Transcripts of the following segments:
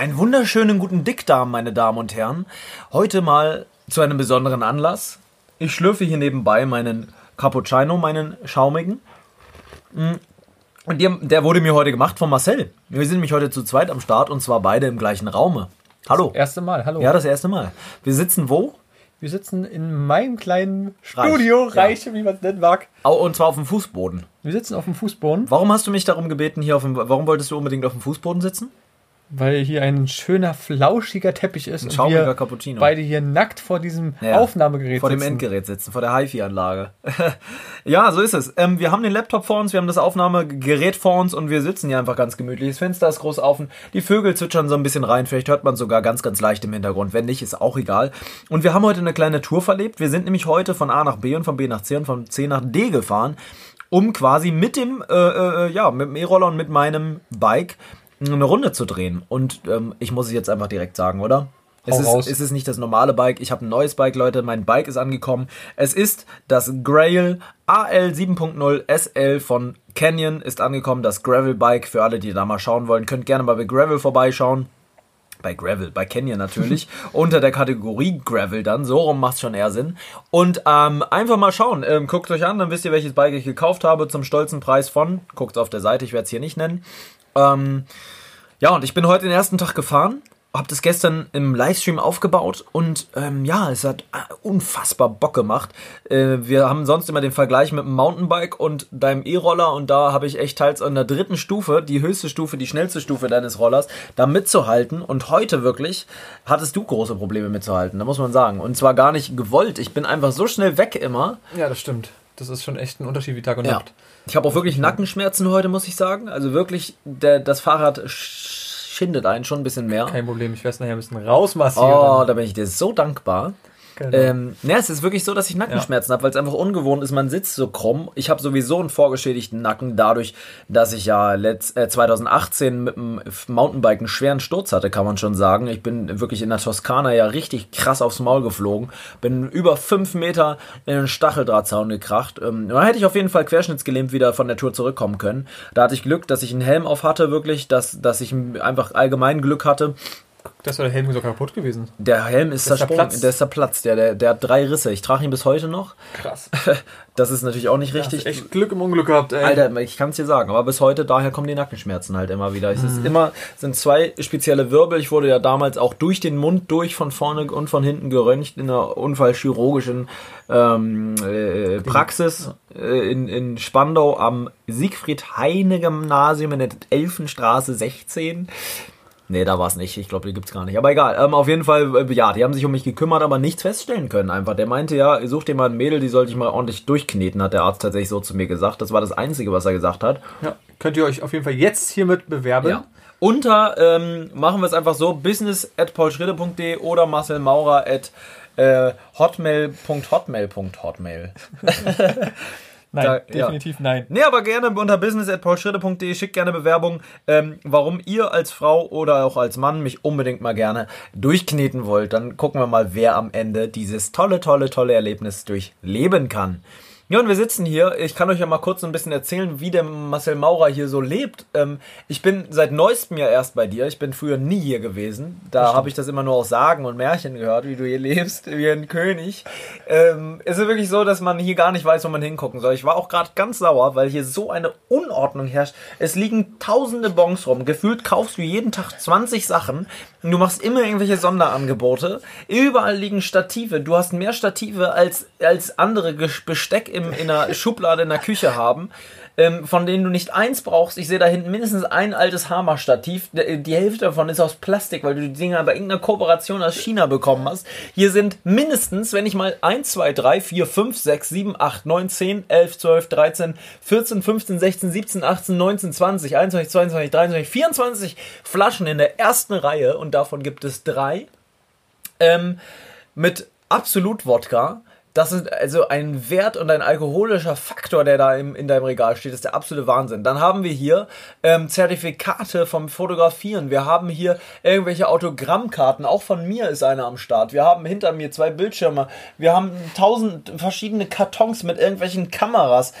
Einen wunderschönen guten Dickdarm, meine Damen und Herren. Heute mal zu einem besonderen Anlass. Ich schlürfe hier nebenbei meinen Cappuccino, meinen schaumigen. Mm. Und der, wurde mir heute gemacht von Marcel. Wir sind nämlich heute zu zweit am Start und zwar beide im gleichen Raume. Hallo. Das erste Mal, hallo. Ja, das erste Mal. Wir sitzen wo? Wir sitzen in meinem kleinen Studio, Reich, Reich wie man es nennen mag. Und zwar auf dem Fußboden. Wir sitzen auf dem Fußboden, Warum hast du mich darum gebeten, hier auf dem, warum wolltest du unbedingt auf dem Fußboden sitzen? Weil hier ein schöner, flauschiger Teppich ist. und schaumiger wir Cappuccino. beide hier nackt vor diesem Ja. Aufnahmegerät Vor dem sitzen. Endgerät sitzen, vor der HiFi-Anlage. ja, so ist es. Ähm, wir haben den Laptop vor uns, wir haben das Aufnahmegerät vor uns und wir sitzen hier einfach ganz gemütlich. Das Fenster ist groß offen, die Vögel zwitschern so ein bisschen rein, vielleicht hört man sogar ganz, ganz leicht im Hintergrund. Wenn nicht, ist auch egal. Und wir haben heute eine kleine Tour verlebt. Wir sind nämlich heute von A nach B und von B nach C und von C nach D gefahren, um quasi mit dem, äh, äh, ja, mit dem E-Roller und mit meinem Bike eine Runde zu drehen. Und ähm, ich muss es jetzt einfach direkt sagen, oder? Es ist, es ist nicht das normale Bike. Ich habe ein neues Bike, Leute. Mein Bike ist angekommen. Es ist das Grail AL 7.0 SL von Canyon ist angekommen. Das Gravel Bike für alle, die da mal schauen wollen. Könnt gerne mal bei Gravel vorbeischauen. Bei Gravel, bei Canyon natürlich. unter der Kategorie Gravel dann. So rum macht schon eher Sinn. Und ähm, einfach mal schauen. Ähm, guckt euch an, dann wisst ihr, welches Bike ich gekauft habe zum stolzen Preis von. Guckt auf der Seite, ich werde es hier nicht nennen. Ähm, ja, und ich bin heute den ersten Tag gefahren, hab das gestern im Livestream aufgebaut und ähm, ja, es hat äh, unfassbar Bock gemacht. Äh, wir haben sonst immer den Vergleich mit dem Mountainbike und deinem E-Roller und da habe ich echt teils an der dritten Stufe, die höchste Stufe, die schnellste Stufe deines Rollers, da mitzuhalten und heute wirklich hattest du große Probleme mitzuhalten, da muss man sagen. Und zwar gar nicht gewollt, ich bin einfach so schnell weg immer. Ja, das stimmt. Das ist schon echt ein Unterschied wie Tag und Ja. Nacht. Ich habe auch wirklich Nackenschmerzen heute, muss ich sagen. Also wirklich, der, das Fahrrad schindet einen schon ein bisschen mehr. Kein Problem, ich werde es nachher ein bisschen rausmassieren. Oh, da bin ich dir so dankbar. Genau. Ähm, ja, es ist wirklich so, dass ich Nackenschmerzen habe, weil es einfach ungewohnt ist. Man sitzt so krumm. Ich habe sowieso einen vorgeschädigten Nacken, dadurch, dass ich ja letzt, äh, 2018 mit dem Mountainbike einen schweren Sturz hatte, kann man schon sagen. Ich bin wirklich in der Toskana ja richtig krass aufs Maul geflogen. Bin über fünf Meter in den Stacheldrahtzaun gekracht. Ähm, da hätte ich auf jeden Fall querschnittsgelähmt wieder von der Tour zurückkommen können. Da hatte ich Glück, dass ich einen Helm auf hatte, wirklich, dass, dass ich einfach allgemein Glück hatte. Das war der Helm so kaputt gewesen. Der Helm ist Der ist der ist zerplatzt, der, der, der hat drei Risse. Ich trage ihn bis heute noch. Krass. Das ist natürlich auch nicht Richtig. richtig. echt Glück im Unglück gehabt, ey. Alter, ich kann es dir sagen, aber bis heute, daher kommen die Nackenschmerzen halt immer wieder. Es ist immer, sind zwei spezielle Wirbel. Ich wurde ja damals auch durch den Mund durch, von vorne und von hinten geröntgt in einer unfallchirurgischen ähm, äh, Praxis äh, in, in Spandau am Siegfried-Heine-Gymnasium in der Elfenstraße 16. Nee, da war es nicht. Ich glaube, die gibt's gar nicht. Aber egal. Ähm, auf jeden Fall, äh, ja, die haben sich um mich gekümmert, aber nichts feststellen können einfach. Der meinte ja, such dir mal ein Mädel, die sollte ich mal ordentlich durchkneten, hat der Arzt tatsächlich so zu mir gesagt. Das war das Einzige, was er gesagt hat. Ja, könnt ihr euch auf jeden Fall jetzt hiermit bewerben. Ja. Unter, ähm, machen wir es einfach so, business at paulschrille.de oder Marcel Maurer at äh, hotmail.hotmail.hotmail. Nein, Da- ja. definitiv nein. Nee, aber gerne unter business.paulschritte.de schickt gerne Bewerbung, ähm, warum ihr als Frau oder auch als Mann mich unbedingt mal gerne durchkneten wollt. Dann gucken wir mal, wer am Ende dieses tolle, tolle, tolle Erlebnis durchleben kann. Ja, und wir sitzen hier. Ich kann euch ja mal kurz so ein bisschen erzählen, wie der Marcel Maurer hier so lebt. Ähm, ich bin seit neuestem ja erst bei dir. Ich bin früher nie hier gewesen. Da habe ich das immer nur aus Sagen und Märchen gehört, wie du hier lebst, wie ein König. Ähm, es ist wirklich so, dass man hier gar nicht weiß, wo man hingucken soll. Ich war auch gerade ganz sauer, weil hier so eine Unordnung herrscht. Es liegen tausende Bons rum. Gefühlt kaufst du jeden Tag 20 Sachen. Du machst immer irgendwelche Sonderangebote. Überall liegen Stative. Du hast mehr Stative als, als andere Besteck im, in der Schublade in der Küche haben. Ähm, von denen du nicht eins brauchst. Ich sehe da hinten mindestens ein altes Hammer-Stativ. Die die Hälfte davon ist aus Plastik, weil du die Dinger bei irgendeiner Kooperation aus China bekommen hast. Hier sind mindestens, wenn ich mal 1, 2, 3, 4, 5, 6, 7, 8, 9, 10, 11, 12, 13, 14, 15, 16, 17, 18, 19, 20, 21, 22, 23, 24 Flaschen in der ersten Reihe und davon gibt es drei ähm, mit Absolut-Wodka. Das ist also ein Wert und ein alkoholischer Faktor, der da im, in deinem Regal steht, ist der absolute Wahnsinn. Dann haben wir hier ähm, Zertifikate vom Fotografieren. Wir haben hier irgendwelche Autogrammkarten. Auch von mir ist einer am Start. Wir haben hinter mir zwei Bildschirme. Wir haben tausend verschiedene Kartons mit irgendwelchen Kameras,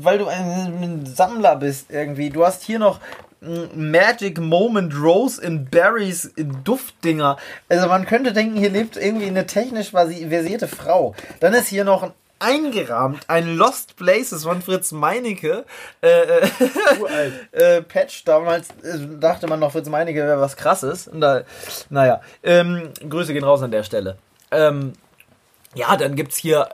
weil du ein, Sammler bist irgendwie. Du hast hier noch Magic Moment Rose in Berries in Duftdinger. Also man könnte denken, hier lebt irgendwie eine technisch versi- versierte Frau. Dann ist hier noch ein eingerahmt, ein Lost Places von Fritz Meinecke. Äh, äh, äh, Patch, damals äh, dachte man noch, Fritz Meinecke wäre was krasses. Und da, naja, ähm, Grüße gehen raus an der Stelle. Ähm, ja, dann gibt's hier,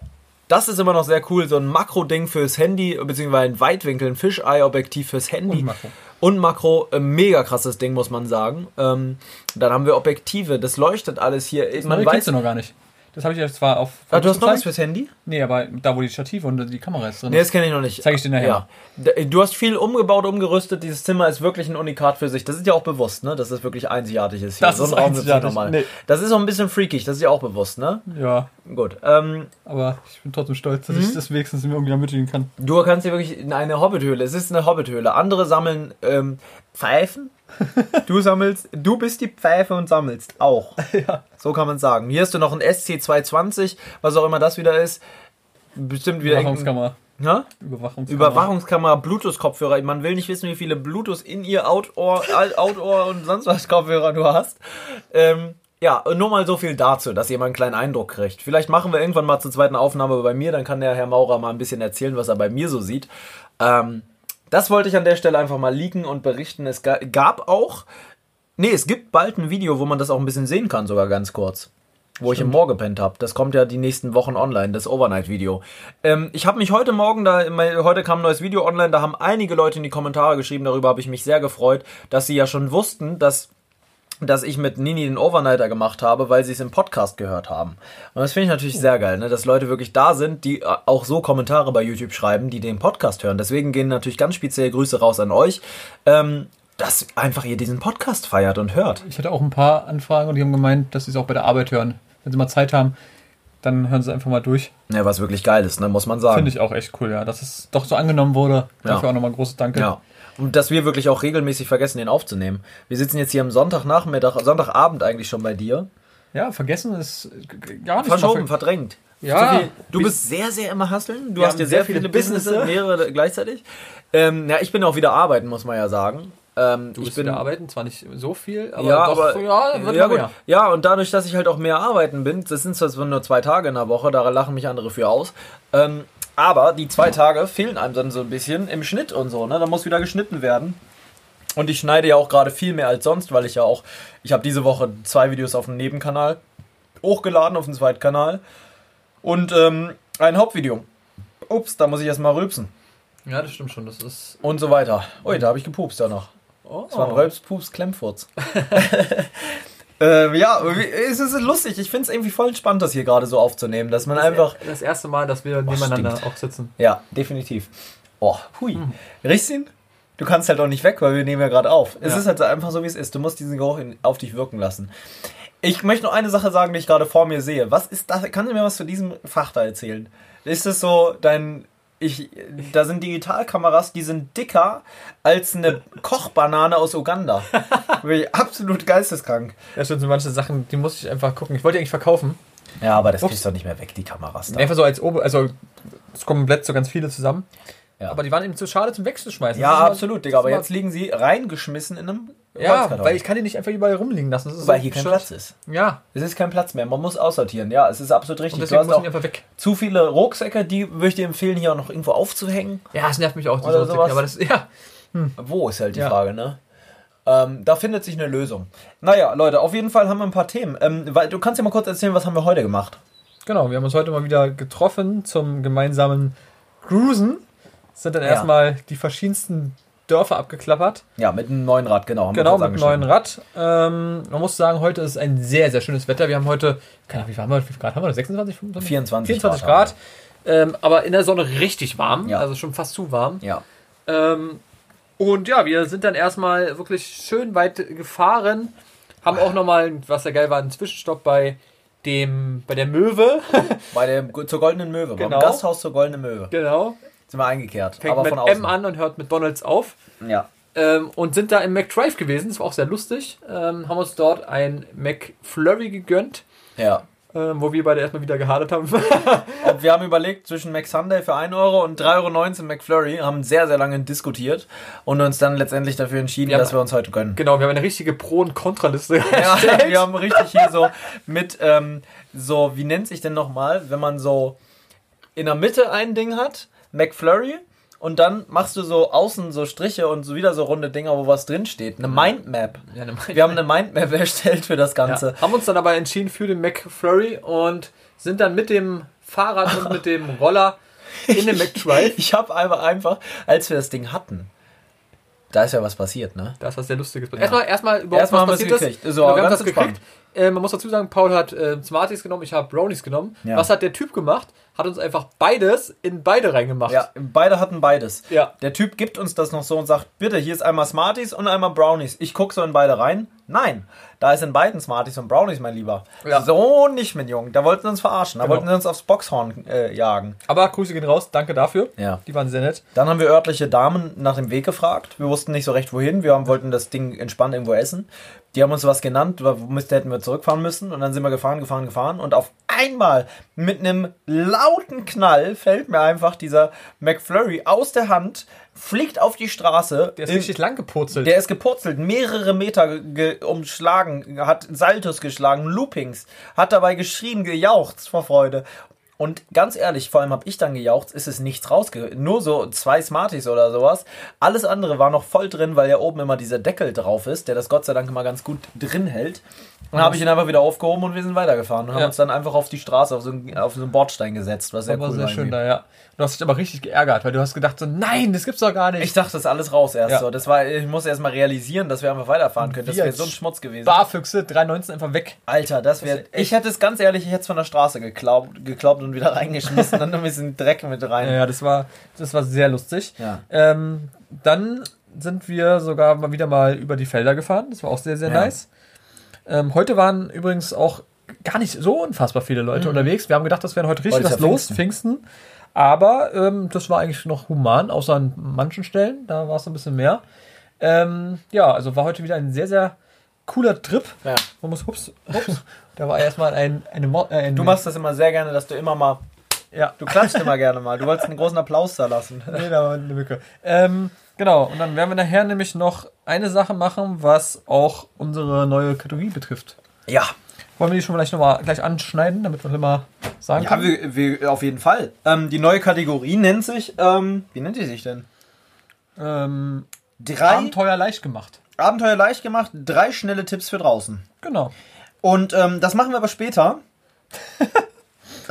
das ist immer noch sehr cool, so ein Makro-Ding fürs Handy, beziehungsweise ein Weitwinkel, ein Fisheye-Objektiv fürs Handy. Und Makro. Und Makro, äh, mega krasses Ding, muss man sagen. Ähm, dann haben wir Objektive, das leuchtet alles hier. Das Man weiß, du noch gar nicht. Das habe ich jetzt zwar auf. Ah, du hast noch was fürs Handy? Nee, aber da, wo die Stative und die Kamera ist drin. Nee, das kenne ich noch nicht. Zeig ich dir nachher. Ja. D- Du hast viel umgebaut, umgerüstet. Dieses Zimmer ist wirklich ein Unikat für sich. Das ist ja auch bewusst, ne? Dass es wirklich einzigartig ist. Hier. Das so ist ein Raum einzigartig. normal. Nee. Das ist auch ein bisschen freakig. Das ist ja auch bewusst, ne? ja, Gut. Ähm, aber ich bin trotzdem stolz, Mhm. dass ich das wenigstens irgendwie ermöglichen kann. du kannst hier wirklich in eine Hobbithöhle. Es ist eine Hobbithöhle. Andere sammeln ähm, Pfeifen. Du sammelst, du bist die Pfeife und sammelst auch. Ja. So kann man sagen. Hier hast du noch ein SC220, was auch immer das wieder ist. Bestimmt wieder Überwachungskamera. Ja? Überwachungskamera. Überwachungskamera, Bluetooth-Kopfhörer. Man will nicht wissen, wie viele Bluetooth in ihr Outdoor, Outdoor und sonst was Kopfhörer du hast. Ähm, ja, nur mal so viel dazu, dass ihr mal einen kleinen Eindruck kriegt. Vielleicht machen wir irgendwann mal zur zweiten Aufnahme bei mir, dann kann der Herr Maurer mal ein bisschen erzählen, was er bei mir so sieht. Ähm, das wollte ich an der Stelle einfach mal leaken und berichten. Es ga- gab auch, nee, es gibt bald ein Video, wo man das auch ein bisschen sehen kann, sogar ganz kurz. Wo ich im Moor gepennt habe. Das kommt ja die nächsten Wochen online, das Overnight-Video. Ähm, ich habe mich heute Morgen, da heute kam ein neues Video online, da haben einige Leute in die Kommentare geschrieben, darüber habe ich mich sehr gefreut, dass sie ja schon wussten, dass dass ich mit Nini den Overnighter gemacht habe, weil sie es im Podcast gehört haben. Und das finde ich natürlich sehr geil, ne? dass Leute wirklich da sind, die äh, auch so Kommentare bei YouTube schreiben, die den Podcast hören. Deswegen gehen natürlich ganz speziell Grüße raus an euch, ähm, dass einfach ihr diesen Podcast feiert und hört. Ich hatte auch ein paar Anfragen und die haben gemeint, dass sie es auch bei der Arbeit hören. Wenn sie mal Zeit haben, dann hören sie einfach mal durch. Ja, was wirklich geil ist, ne? muss man sagen. Finde ich auch echt cool, ja. Dass es doch so angenommen wurde. Ja. Dafür auch nochmal ein großes Danke. Ja. Und dass wir wirklich auch regelmäßig vergessen, den aufzunehmen. Wir sitzen jetzt hier am Sonntagnachmittag, Sonntagabend eigentlich schon bei dir. Ja, vergessen ist gar nicht. Verschoben, verdrängt. Ja. So viel, du bist sehr, sehr immer hustlen. Du hast dir sehr, sehr viele, viele Businesses, mehrere gleichzeitig. Ähm, ja, ich bin auch wieder arbeiten, muss man ja sagen. Ähm, Du ich bist bin wieder arbeiten, zwar nicht so viel, aber ja, doch, aber ja, wird ja, ja, gut. mehr. ja, und dadurch, dass ich halt auch mehr arbeiten bin, das sind zwar nur zwei Tage in der Woche, da lachen mich andere für aus. Ähm, aber die zwei Tage fehlen einem dann so ein bisschen im Schnitt und so, ne? Da muss wieder geschnitten werden. Und ich schneide ja auch gerade viel mehr als sonst, weil ich ja auch, ich habe diese Woche zwei Videos auf dem Nebenkanal hochgeladen, auf dem zweiten Kanal. Und ähm, ein Hauptvideo. Ups, da muss ich erstmal rülpsen. Ja, das stimmt schon. Das ist. Und so weiter. Ui, da habe ich gepupst ja noch. Oh. Das war ein Rölps, Pups, Klemmfurz. ähm, ja, es ist lustig. Ich finde es irgendwie voll spannend, das hier gerade so aufzunehmen, dass man einfach. Das erste Mal, dass wir nebeneinander auch sitzen. Ja, definitiv. Oh, hui. Riechst du ihn? Du kannst halt auch nicht weg, weil wir nehmen ja gerade auf. Es Ja. ist halt so einfach so, wie es ist. Du musst diesen Geruch in, auf dich wirken lassen. Ich möchte noch eine Sache sagen, die ich gerade vor mir sehe. Was ist das? Kannst du mir was zu diesem Fach da erzählen? Ist es so dein. Ich, da sind Digitalkameras, die sind dicker als eine Kochbanane aus Uganda. Wirklich absolut geisteskrank. Das sind so manche Sachen, die muss ich einfach gucken. Ich wollte die eigentlich verkaufen. Ja, aber das Ups. kriegst du doch nicht mehr weg, die Kameras da. Einfach so als Ober, also es kommen komplett so ganz viele zusammen. Ja. Aber die waren eben zu schade zum Wegzuschmeißen. Ja, absolut, Digga. Aber jetzt liegen sie reingeschmissen in einem Ja, weil ich kann die nicht einfach überall rumliegen lassen. Das weil so hier kein. Platz ist. Ja, Es ist kein Platz mehr. Man muss aussortieren. Ja, es ist absolut richtig. und Du deswegen hast auch ich einfach weg. zu viele Rucksäcke, die würde ich dir empfehlen, hier auch noch irgendwo aufzuhängen. Ja, es nervt mich auch. Diese sowas. aber das, ja, Wo ist halt die Ja. Frage, ne? Ähm, da findet sich eine Lösung. Naja, Leute, auf jeden Fall haben wir ein paar Themen. Ähm, weil, du kannst ja mal kurz erzählen, was haben wir heute gemacht? genau. Wir haben uns heute mal wieder getroffen zum gemeinsamen Cruisen. Sind dann Ja. erstmal die verschiedensten Dörfer abgeklappert. Ja, mit einem neuen Rad, genau. Genau, mit einem neuen. Rad. Ähm, man muss sagen, heute ist ein sehr, sehr schönes Wetter. Wir haben heute, keine Ahnung, wie viel haben wir, wie viel Grad haben wir? 26, 25? 24 24 Grad Grad. Ähm, aber in der Sonne richtig warm, Ja. also schon fast zu warm. Ja. Ähm, und ja, wir sind dann erstmal wirklich schön weit gefahren. Haben auch nochmal, was ja geil war, einen Zwischenstopp bei dem, bei der Möwe. Bei dem, zur Goldenen Möwe. Genau. Beim Gasthaus zur Goldenen Möwe. genau. Sind wir eingekehrt. Fängt aber mit von außen. M an und hört mit Donalds auf. Ja. Ähm, und sind da im McDrive gewesen. Das war auch sehr lustig. Ähm, haben uns dort ein McFlurry gegönnt. Ja. äh, wo wir beide erstmal wieder gehadert haben. Ob wir haben überlegt zwischen McSunday für 1 Euro und 3,19 Euro McFlurry, haben sehr, sehr lange diskutiert und uns dann letztendlich dafür entschieden, Wir dass wir uns heute gönnen. genau, wir haben eine richtige Pro- und Kontraliste Ja, erstellt. wir haben richtig hier so mit, ähm, so, wie nennt sich denn nochmal, wenn man so in der Mitte ein Ding hat, McFlurry, und dann machst du so außen so Striche und so wieder so runde Dinger, wo was drin steht. Eine Mindmap. Ja, eine Wir haben eine Mindmap erstellt für das Ganze. Ja, haben uns dann aber entschieden für den McFlurry und sind dann mit dem Fahrrad und mit dem Roller in den McDrive. Ich habe einfach, einfach, als wir das Ding hatten, da ist ja was passiert, ne? Da ist was sehr Lustiges. Erstmal, erstmal überhaupt Erstmal haben was passiert ist. So, wir haben das gekriegt. Äh, man muss dazu sagen, Paul hat äh, Smarties genommen, ich habe Brownies genommen. Ja. Was hat der Typ gemacht? Hat uns einfach beides in beide reingemacht. Ja, beide hatten beides. Ja. Der Typ gibt uns das noch so und sagt, bitte, hier ist einmal Smarties und einmal Brownies. Ich gucke so in beide rein. Nein, da ist in beiden Smarties und Brownies, mein Lieber. Ja. So nicht, mein Junge. Da wollten sie uns verarschen. Da Genau. wollten sie uns aufs Boxhorn äh, jagen. Aber Grüße gehen raus, danke dafür. Ja. Die waren sehr nett. Dann haben wir örtliche Damen nach dem Weg gefragt. Wir wussten nicht so recht wohin. Wir haben, wollten das Ding entspannt irgendwo essen. Die haben uns was genannt, womit hätten wir zurückfahren müssen. Und dann sind wir gefahren, gefahren, gefahren. Und auf einmal mit einem lauten Knall fällt mir einfach dieser McFlurry aus der Hand, fliegt auf die Straße. Der ist in- richtig lang gepurzelt. der ist gepurzelt, mehrere Meter ge umschlagen, hat Saltos geschlagen, Loopings, hat dabei geschrien, gejauchzt vor Freude. Und ganz ehrlich, vor allem habe ich dann gejauchzt, ist es nichts rausge... Nur so zwei Smarties oder sowas. Alles andere war noch voll drin, weil ja oben immer dieser Deckel drauf ist, der das Gott sei Dank immer ganz gut drin hält. Und dann habe ich ihn einfach wieder aufgehoben und wir sind weitergefahren und haben Ja. uns dann einfach auf die Straße, auf so einen, auf so einen Bordstein gesetzt, was sehr war cool sehr war. schön da, ja. Du hast dich aber richtig geärgert, weil du hast gedacht so, nein, das gibt's doch gar nicht. Ich dachte, das ist alles raus erst Ja. so. Das war, ich musste erst mal realisieren, dass wir einfach weiterfahren können. Das Wir wäre als so ein Schmutz gewesen. Barfüchse, 3,19 einfach weg. Alter, das wäre. Ich hätte es ganz ehrlich, ich hätte es von der Straße geklaubt, geklaubt und wieder reingeschmissen, dann ein bisschen Dreck mit rein. Ja, das war, das war sehr lustig. Ja. Ähm, dann sind wir sogar mal wieder mal über die Felder gefahren. Das war auch sehr, sehr Ja. nice. Ähm, heute waren übrigens auch gar nicht so unfassbar viele Leute unterwegs. Wir haben gedacht, das wäre heute richtig Mhm. Ist was los, Pfingsten. Aber ähm, das war eigentlich noch human, außer an manchen Stellen. Da war es ein bisschen mehr. Ähm, ja, also war heute wieder ein sehr, sehr cooler Trip. Ja. Man muss, hups, hups. Da war erstmal ein, eine, äh, ein Du machst das immer sehr gerne, dass du immer mal. Ja, Du klatschst immer gerne mal. Du wolltest einen großen Applaus da lassen. Nee, da war eine Mücke. Ähm, genau, und dann werden wir nachher nämlich noch eine Sache machen, was auch unsere neue Kategorie betrifft. Ja. Wollen wir die schon vielleicht nochmal gleich anschneiden, damit wir immer sagen Ja, können? wir, wir, auf jeden Fall. Ähm, die neue Kategorie nennt sich. Ähm, wie nennt die sich denn? Ähm, Drei Abenteuer leicht gemacht. Abenteuer leicht gemacht, drei schnelle Tipps für draußen. Genau. Und ähm, das machen wir aber später.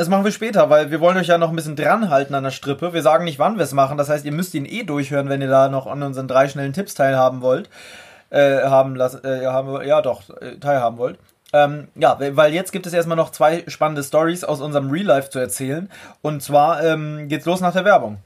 Das machen wir später, weil wir wollen euch ja noch ein bisschen dranhalten an der Strippe. Wir sagen nicht, wann wir es machen. Das heißt, ihr müsst ihn eh durchhören, wenn ihr da noch an unseren drei schnellen Tipps teilhaben wollt. Äh, haben lassen, äh, haben, ja doch, äh, teilhaben wollt. Ähm, ja, weil jetzt gibt es erstmal noch zwei spannende Stories aus unserem Real Life zu erzählen. Und zwar ähm, geht's los nach der Werbung.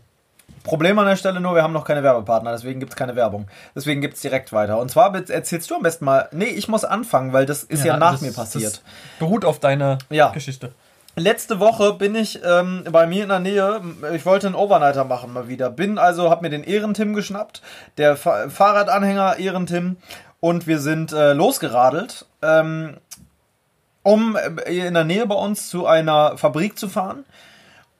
Problem an der Stelle nur, wir haben noch keine Werbepartner, deswegen gibt's keine Werbung. Deswegen gibt's direkt weiter. Und zwar erzählst du am besten mal. Nee, ich muss anfangen, weil das ist ja, nach das- mir passiert. Beruht auf deiner Ja. Geschichte. Letzte Woche bin ich ähm, bei mir in der Nähe, ich wollte einen Overnighter machen mal wieder. Bin also, hab mir den Ehrentim geschnappt, der Fa Fahrradanhänger Ehrentim und wir sind äh, losgeradelt, ähm, um äh, in der Nähe bei uns zu einer Fabrik zu fahren.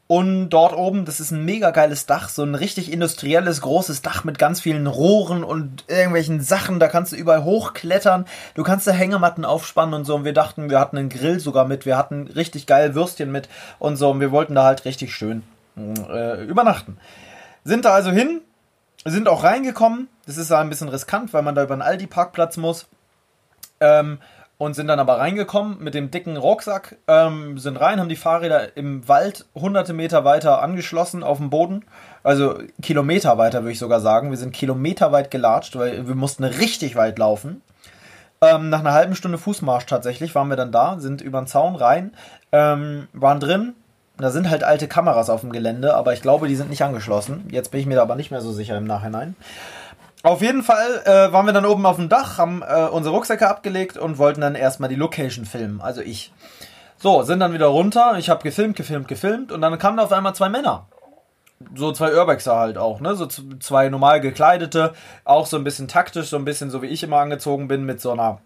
Und dort oben, das ist ein mega geiles Dach, so ein richtig industrielles, großes Dach mit ganz vielen Rohren und irgendwelchen Sachen. Da kannst du überall hochklettern. Du kannst da Hängematten aufspannen und so. Und wir dachten, wir hatten einen Grill sogar mit. Wir hatten richtig geil Würstchen mit und so. Und wir wollten da halt richtig schön äh, übernachten. Sind da also hin, sind auch reingekommen. Das ist ja ein bisschen riskant, weil man da über einen Aldi-Parkplatz muss. Ähm, und sind dann aber reingekommen mit dem dicken Rucksack, ähm, sind rein, haben die Fahrräder im Wald hunderte Meter weiter angeschlossen auf dem Boden. Also Kilometer weiter, würde ich sogar sagen. Wir sind kilometerweit gelatscht, weil wir mussten richtig weit laufen. Ähm, nach einer halben Stunde Fußmarsch tatsächlich waren wir dann da, sind über den Zaun rein, ähm, waren drin. Da sind halt alte Kameras auf dem Gelände, aber ich glaube, die sind nicht angeschlossen. Jetzt bin ich mir da aber nicht mehr so sicher im Nachhinein. Auf jeden Fall äh, waren wir dann oben auf dem Dach, haben äh, unsere Rucksäcke abgelegt und wollten dann erstmal die Location filmen, also ich. So, sind dann wieder runter, ich habe gefilmt, gefilmt, gefilmt und dann kamen da auf einmal zwei Männer. So zwei Urbexer halt auch, ne? So zwei normal gekleidete, auch so ein bisschen taktisch, so ein bisschen so wie ich immer angezogen bin, mit so einer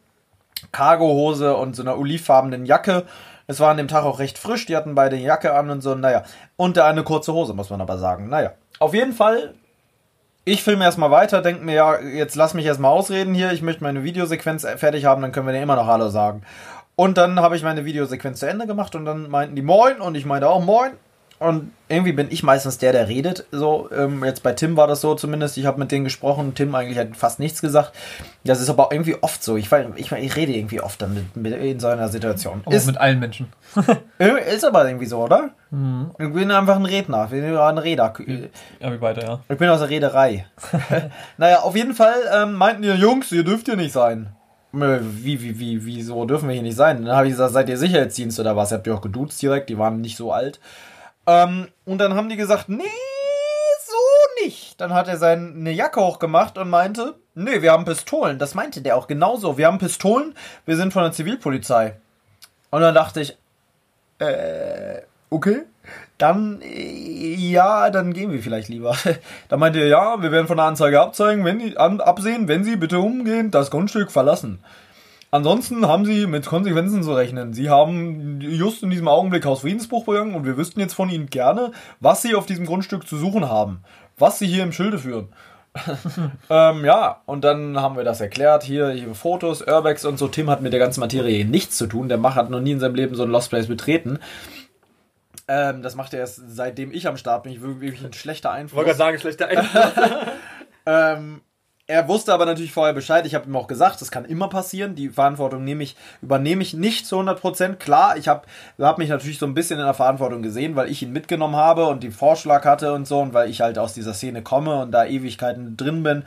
Cargohose und so einer olivfarbenen Jacke. Es war an dem Tag auch recht frisch, die hatten beide Jacke an und so, naja. Und der eine kurze Hose, muss man aber sagen. Naja. Auf jeden Fall, ich filme erstmal weiter, denke mir, ja, jetzt lass mich erstmal ausreden hier, ich möchte meine Videosequenz fertig haben, dann können wir dir immer noch Hallo sagen. Und dann habe ich meine Videosequenz zu Ende gemacht und dann meinten die Moin und ich meinte auch Moin. Und irgendwie bin ich meistens der, der redet. So, ähm, jetzt bei Tim war das so zumindest. Ich habe mit denen gesprochen. Tim eigentlich hat fast nichts gesagt. Das ist aber auch irgendwie oft so. Ich, ich, ich rede irgendwie oft dann mit, in so einer Situation. Auch ist, mit allen Menschen. ist aber irgendwie so, oder? Mhm. Ich bin einfach ein Redner. Ich bin ein Reder. Ja, wie beide, ja. Ich bin aus der Rederei. naja, auf jeden Fall ähm, meinten die Jungs, ihr dürft hier nicht sein. Äh, wie, wie, wie, wieso dürfen wir hier nicht sein? Dann habe ich gesagt, seid ihr Sicherheitsdienst oder was? Ihr habt ihr auch geduzt direkt, die waren nicht so alt. Ähm, und dann haben die gesagt, nee, so nicht. Dann hat er seine Jacke hochgemacht und meinte, nee, wir haben Pistolen. Das meinte der auch genauso. Wir haben Pistolen, wir sind von der Zivilpolizei. Und dann dachte ich, äh, okay. Dann, äh, ja, dann gehen wir vielleicht lieber. Da meinte er, ja, wir werden von der Anzeige abzeigen, wenn die, an, absehen, wenn Sie bitte umgehend das Grundstück verlassen. Ansonsten haben Sie mit Konsequenzen zu rechnen. Sie haben just in diesem Augenblick Hausfriedensbruch begangen und wir wüssten jetzt von Ihnen gerne, was Sie auf diesem Grundstück zu suchen haben. Was Sie hier im Schilde führen. ähm, ja, und dann haben wir das erklärt. Hier, hier Fotos, Airbags und so. Tim hat mit der ganzen Materie nichts zu tun. Der Mach hat noch nie in seinem Leben so ein Lost Place betreten. Ähm, das macht er erst seitdem ich am Start bin. Ich wirklich ein schlechter Einfluss. Wollte sagen, schlechter Einfluss. ähm, er wusste aber natürlich vorher Bescheid. Ich habe ihm auch gesagt, das kann immer passieren. Die Verantwortung nehme ich, übernehme ich nicht zu 100 Prozent. Klar, ich habe hab mich natürlich so ein bisschen in der Verantwortung gesehen, weil ich ihn mitgenommen habe und den Vorschlag hatte und so und weil ich halt aus dieser Szene komme und da Ewigkeiten drin bin.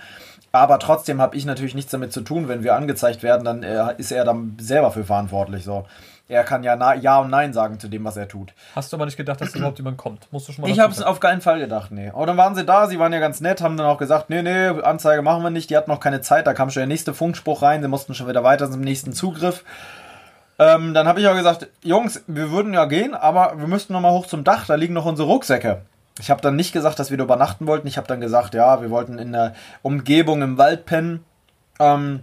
Aber trotzdem habe ich natürlich nichts damit zu tun. Wenn wir angezeigt werden, dann äh, ist er dann selber für verantwortlich. So er kann ja na, Ja und Nein sagen zu dem, was er tut. Hast du aber nicht gedacht, dass überhaupt jemand kommt? Musst du schon mal Ich habe es auf keinen Fall gedacht, nee. Aber dann waren sie da, sie waren ja ganz nett, haben dann auch gesagt, nee, nee, Anzeige machen wir nicht, die hatten noch keine Zeit, da kam schon der nächste Funkspruch rein, sie mussten schon wieder weiter zum nächsten Zugriff. Ähm, dann habe ich auch gesagt, Jungs, wir würden ja gehen, aber wir müssten noch mal hoch zum Dach, da liegen noch unsere Rucksäcke. Ich habe dann nicht gesagt, dass wir da übernachten wollten. Ich habe dann gesagt, ja, wir wollten in der Umgebung im Wald pennen. Ähm,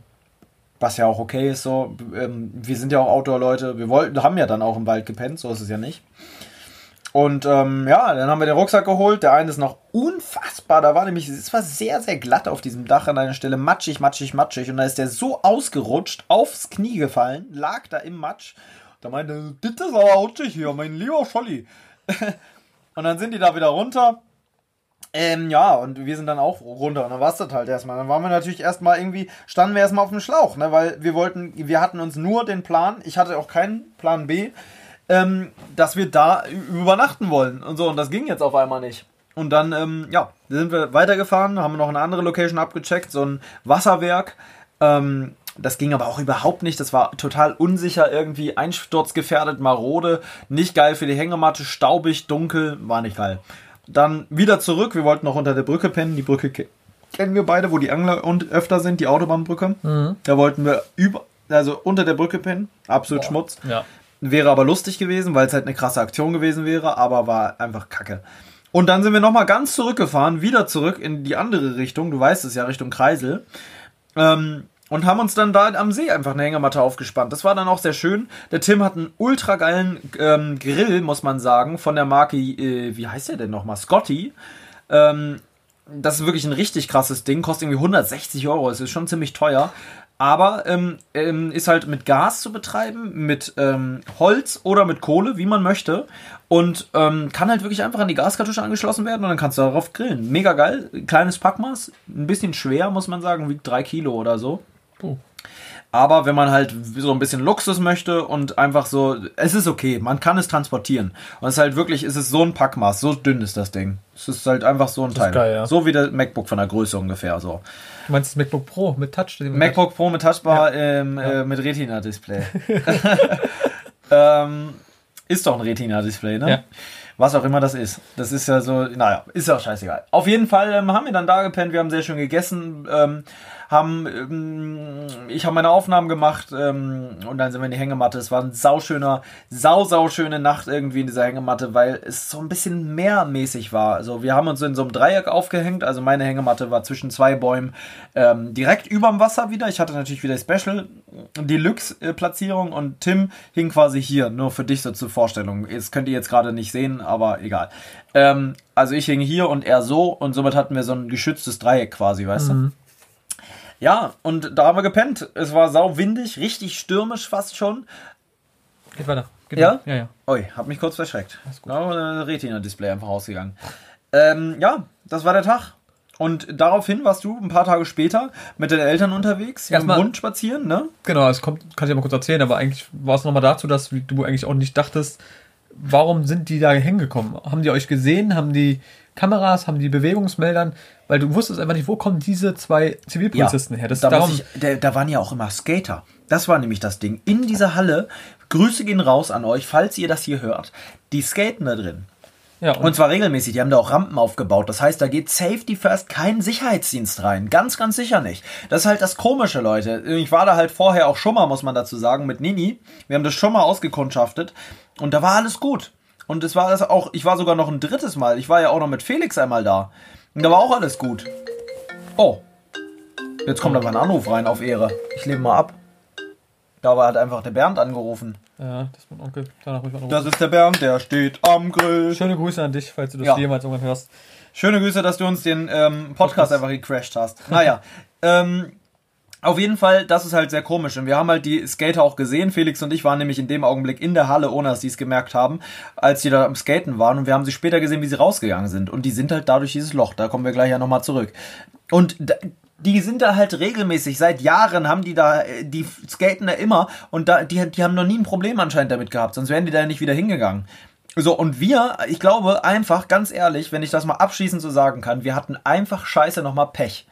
was ja auch okay ist, so. Ähm, wir sind ja auch Outdoor-Leute. Wir wollten, haben ja dann auch im Wald gepennt, so ist es ja nicht. Und ähm, ja, dann haben wir den Rucksack geholt. Der eine ist noch unfassbar. Da war nämlich, es war sehr, sehr glatt auf diesem Dach an einer Stelle. Matschig, matschig, matschig. Und da ist der so ausgerutscht, aufs Knie gefallen, lag da im Matsch. Da meinte, das ist aber rutschig hier, mein lieber Scholli. und dann sind die da wieder runter. Ähm, ja, und wir sind dann auch runter und dann war es das halt erstmal. Dann waren wir natürlich erstmal irgendwie, standen wir erstmal auf dem Schlauch, ne? Weil wir wollten, wir hatten uns nur den Plan, ich hatte auch keinen Plan B, ähm, dass wir da übernachten wollen und so. Und das ging jetzt auf einmal nicht. Und dann, ähm, ja, sind wir weitergefahren, haben noch eine andere Location abgecheckt, so ein Wasserwerk. Ähm, das ging aber auch überhaupt nicht. Das war total unsicher, irgendwie einsturzgefährdet, marode, nicht geil für die Hängematte, staubig, dunkel, war nicht geil. Dann wieder zurück. Wir wollten noch unter der Brücke pennen. Die Brücke kennen wir beide, wo die Angler und öfter sind, die Autobahnbrücke. Mhm. Da wollten wir über, also unter der Brücke pennen. Absolut Boah. Schmutz. Ja. Wäre aber lustig gewesen, weil es halt eine krasse Aktion gewesen wäre, aber war einfach kacke. Und dann sind wir nochmal ganz zurückgefahren, wieder zurück in die andere Richtung, du weißt es ja, Richtung Kreisel. Ähm, und haben uns dann da am See einfach eine Hängematte aufgespannt. Das war dann auch sehr schön. Der Tim hat einen ultra geilen ähm, Grill, muss man sagen, von der Marke, äh, wie heißt der denn nochmal? Scotty. Ähm, das ist wirklich ein richtig krasses Ding, kostet irgendwie 160 Euro, es ist schon ziemlich teuer. Aber ähm, ähm, ist halt mit Gas zu betreiben, mit ähm, Holz oder mit Kohle, wie man möchte. Und ähm, kann halt wirklich einfach an die Gaskartusche angeschlossen werden und dann kannst du darauf grillen. Mega geil, kleines Packmaß, ein bisschen schwer, muss man sagen, wiegt drei Kilo oder so. Aber wenn man halt so ein bisschen Luxus möchte und einfach so, es ist okay, man kann es transportieren. Und es ist halt wirklich, es ist so ein Packmaß, so dünn ist das Ding. Es ist halt einfach so ein Teil. Geil, ja. So wie der MacBook von der Größe ungefähr so. Du meinst das MacBook Pro mit Touch? MacBook Pro mit Touchbar ja. Ähm, ja. Äh, mit Retina-Display. ähm, ist doch ein Retina-Display, ne? Ja. Was auch immer das ist. Das ist ja so, naja, ist ja auch scheißegal. Auf jeden Fall ähm, haben wir dann da gepennt, wir haben sehr schön gegessen. Ähm, haben, ähm, ich habe meine Aufnahmen gemacht ähm, und dann sind wir in die Hängematte. Es war ein sauschöner, sau, sauschöne Nacht irgendwie in dieser Hängematte, weil es so ein bisschen mehrmäßig war. Also wir haben uns in so einem Dreieck aufgehängt, also meine Hängematte war zwischen zwei Bäumen ähm, direkt überm Wasser wieder. Ich hatte natürlich wieder Special Deluxe-Platzierung und Tim hing quasi hier, nur für dich so zur Vorstellung. Das könnt ihr jetzt gerade nicht sehen, aber egal. Ähm, also ich hing hier und er so und somit hatten wir so ein geschütztes Dreieck quasi, weißt Mhm. du? Ja, und da haben wir gepennt. Es war sau windig, richtig stürmisch fast schon. Geht weiter. Geht Ja? weiter. Ja, ja. Ui, hab mich kurz verschreckt. Da Retina-Display einfach ausgegangen. Ähm, ja, das war der Tag. Und daraufhin warst du ein paar Tage später mit den Eltern unterwegs, im Hund spazieren, ne? Genau, es kommt, kann ich ja mal kurz erzählen, aber eigentlich war es nochmal dazu, dass du eigentlich auch nicht dachtest, warum sind die da hingekommen? Haben die euch gesehen? Haben die Kameras? Haben die Bewegungsmeldern? Weil du wusstest einfach nicht, wo kommen diese zwei Zivilpolizisten her? Das da, darum, ich, da, da waren ja auch immer Skater. Das war nämlich das Ding. In dieser Halle, Grüße gehen raus an euch, falls ihr das hier hört. Die skaten da drin. ja, Und zwar regelmäßig. Die haben da auch Rampen aufgebaut. Das heißt, da geht Safety First kein Sicherheitsdienst rein. Ganz, ganz sicher nicht. Das ist halt das Komische, Leute. Ich war da halt vorher auch schon mal, muss man dazu sagen, mit Nini. Wir haben das schon mal ausgekundschaftet. Und da war alles gut. Und es war das auch, ich war sogar noch ein drittes Mal. Ich war ja auch noch mit Felix einmal da. Und da war auch alles gut. Oh. Jetzt kommt aber ein Anruf rein auf Ehre. Ich lebe mal ab. Da war halt einfach der Bernd angerufen. ja, das ist mein Onkel. Danach ruhig anrufen. Das ist der Bernd, der steht am Grill. Schöne Grüße an dich, falls du das Ja. jemals irgendwann hörst. Schöne Grüße, dass du uns den ähm, Podcast Podcast. einfach gecrashed hast. Naja, ähm, auf jeden Fall, das ist halt sehr komisch. Und wir haben halt die Skater auch gesehen. Felix und ich waren nämlich in dem Augenblick in der Halle, ohne dass die es gemerkt haben, als die da am Skaten waren. Und wir haben sie später gesehen, wie sie rausgegangen sind. Und die sind halt dadurch dieses Loch. Da kommen wir gleich ja nochmal zurück. Und die sind da halt regelmäßig. Seit Jahren haben die da, äh, die skaten da immer. Und da, die, die haben noch nie ein Problem anscheinend damit gehabt. Sonst wären die da nicht wieder hingegangen. So, und wir, ich glaube einfach, ganz ehrlich, wenn ich das mal abschließend so sagen kann, wir hatten einfach scheiße nochmal Pech.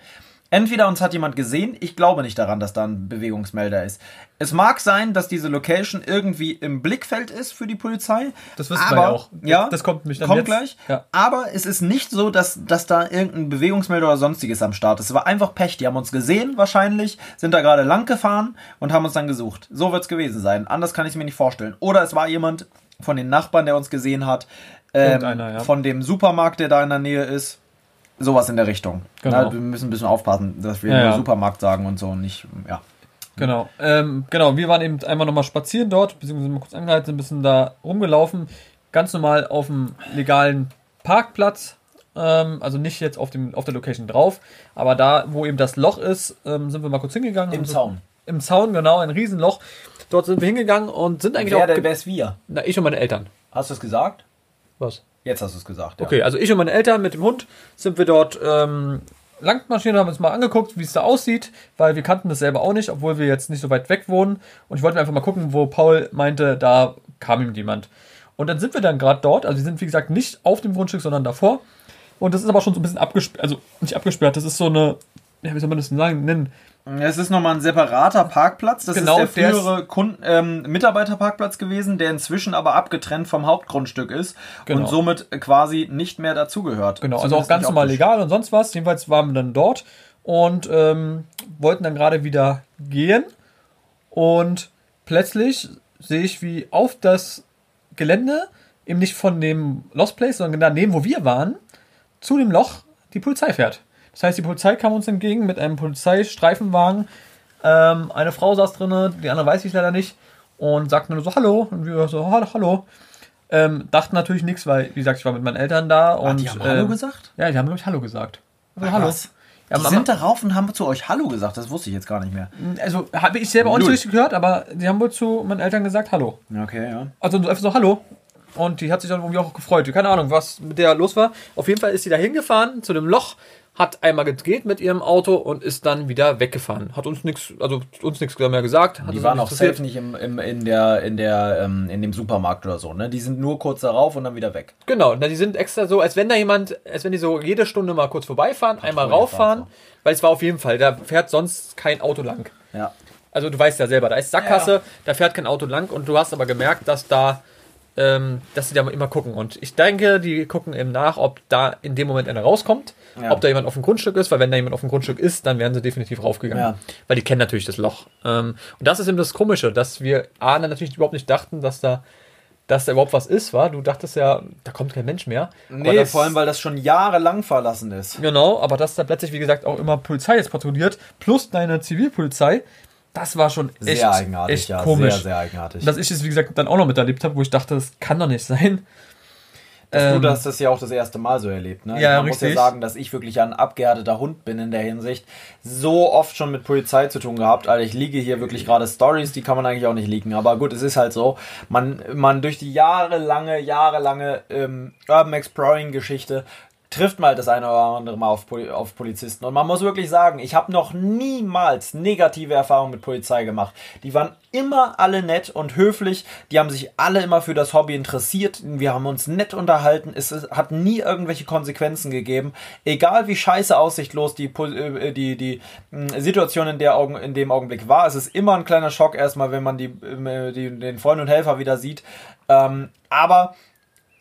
Entweder uns hat jemand gesehen, ich glaube nicht daran, dass da ein Bewegungsmelder ist. Es mag sein, dass diese Location irgendwie im Blickfeld ist für die Polizei. Das wissen aber, wir ja auch. Ja, Das kommt nämlich dann kommt jetzt. gleich. Ja. Aber es ist nicht so, dass, dass da irgendein Bewegungsmelder oder sonstiges am Start ist. Es war einfach Pech. Die haben uns gesehen wahrscheinlich, sind da gerade lang gefahren und haben uns dann gesucht. So wird es gewesen sein. Anders kann ich es mir nicht vorstellen. Oder es war jemand von den Nachbarn, der uns gesehen hat. Ähm, ja. Von dem Supermarkt, der da in der Nähe ist. Sowas in der Richtung. Genau. Na, wir müssen ein bisschen aufpassen, dass wir Ja, nur. Supermarkt sagen und so und nicht, ja. Genau. Ähm, genau, wir waren eben einmal nochmal spazieren dort, beziehungsweise mal kurz angehalten, sind ein bisschen da rumgelaufen. Ganz normal auf dem legalen Parkplatz. Ähm, also nicht jetzt auf, dem, auf der Location drauf, aber da, wo eben das Loch ist, ähm, sind wir mal kurz hingegangen. Im Und so- Zaun. Im Zaun, genau, ein Riesenloch. Dort sind wir hingegangen und sind eigentlich Wer auch. denn, wer ist wir? Na, ich und meine Eltern. Hast du es gesagt? Was? Jetzt hast du es gesagt. Ja. Okay, also ich und meine Eltern mit dem Hund sind wir dort ähm, lang marschiert, haben uns mal angeguckt, wie es da aussieht, weil wir kannten das selber auch nicht, obwohl wir jetzt nicht so weit weg wohnen. Und ich wollte einfach mal gucken, wo Paul meinte, da kam ihm jemand. Und dann sind wir dann gerade dort, also wir sind wie gesagt nicht auf dem Grundstück, sondern davor. Und das ist aber schon so ein bisschen abgesperrt, also nicht abgesperrt, das ist so eine, ja, wie soll man das denn sagen, nennen? Es ist nochmal ein separater Parkplatz. Das Genau, ist der der ist- frühere Kunden, ähm, Mitarbeiterparkplatz gewesen, der inzwischen aber abgetrennt vom Hauptgrundstück ist Genau. und somit quasi nicht mehr dazugehört. Genau, also auch ganz normal legal und sonst was. Jedenfalls waren wir dann dort und ähm, wollten dann gerade wieder gehen. Und plötzlich sehe ich, wie auf das Gelände, eben nicht von dem Lost Place, sondern daneben, wo wir waren, zu dem Loch die Polizei fährt. Das heißt, die Polizei kam uns entgegen mit einem Polizeistreifenwagen. Ähm, eine Frau saß drin, die andere weiß ich leider nicht. Und sagte nur so Hallo. Und wir so Hallo, hallo. Ähm, dachten natürlich nichts, weil, wie gesagt, ich war mit meinen Eltern da. Ah, und, die haben Hallo ähm, gesagt? Ja, die haben, glaube ich, Hallo gesagt. Also, Ach, hallo. was? Ja, die Mama- sind darauf und haben zu euch Hallo gesagt. Das wusste ich jetzt gar nicht mehr. Also, habe ich selber auch nicht richtig gehört, aber die haben wohl zu meinen Eltern gesagt Hallo. Okay, ja. Also einfach so Hallo. Und die hat sich dann irgendwie auch gefreut. Keine Ahnung, was mit der los war. Auf jeden Fall ist sie da hingefahren zu dem Loch, hat einmal gedreht mit ihrem Auto und ist dann wieder weggefahren. Hat uns nichts, also uns nichts mehr gesagt. Die waren auch safe nicht im, im, in, der, in, der, ähm, in dem Supermarkt oder so, ne? Die sind nur kurz darauf und dann wieder weg. Genau, na, die sind extra so, als wenn da jemand, als wenn die so jede Stunde mal kurz vorbeifahren, einmal rauffahren, so. weil es war auf jeden Fall, da fährt sonst kein Auto lang. Ja. Also du weißt ja selber, da ist Sackgasse, da fährt kein Auto lang und du hast aber gemerkt, dass da ähm, dass sie da immer gucken. Und ich denke, die gucken eben nach, ob da in dem Moment einer rauskommt, Ja. ob da jemand auf dem Grundstück ist, weil wenn da jemand auf dem Grundstück ist, dann wären sie definitiv raufgegangen. Ja. Weil die kennen natürlich das Loch. Ähm, und das ist eben das Komische, dass wir A, natürlich überhaupt nicht dachten, dass da, dass da überhaupt was ist, war. Du dachtest ja, da kommt kein Mensch mehr. Nee, das- vor allem, weil das schon jahrelang verlassen ist. Genau, aber dass da plötzlich, wie gesagt, auch immer Polizei jetzt patrouilliert, plus deine Zivilpolizei, das war schon echt, Sehr eigenartig, echt ja. komisch. Sehr, sehr eigenartig. Dass ich es, wie gesagt, dann auch noch miterlebt habe, wo ich dachte, das kann doch nicht sein. Ähm, du hast das ja auch das erste Mal so erlebt, ne? Ja, Man muss ja richtig. sagen, dass ich wirklich ein abgehärteter Hund bin in der Hinsicht. So oft schon mit Polizei zu tun gehabt. Alter, ich liege hier wirklich gerade Stories, die kann man eigentlich auch nicht liegen. Aber gut, es ist halt so. Man, man durch die jahrelange, jahrelange ähm, Urban Exploring Geschichte trifft mal das eine oder andere Mal auf, auf Polizisten. Und man muss wirklich sagen, ich habe noch niemals negative Erfahrungen mit Polizei gemacht. Die waren immer alle nett und höflich. Die haben sich alle immer für das Hobby interessiert. Wir haben uns nett unterhalten. Es hat nie irgendwelche Konsequenzen gegeben. Egal wie scheiße aussichtlos die, äh, die, die mh, Situation in, der in dem Augenblick war. Es ist immer ein kleiner Schock erstmal, wenn man die, äh, die, den Freund und Helfer wieder sieht. Ähm, aber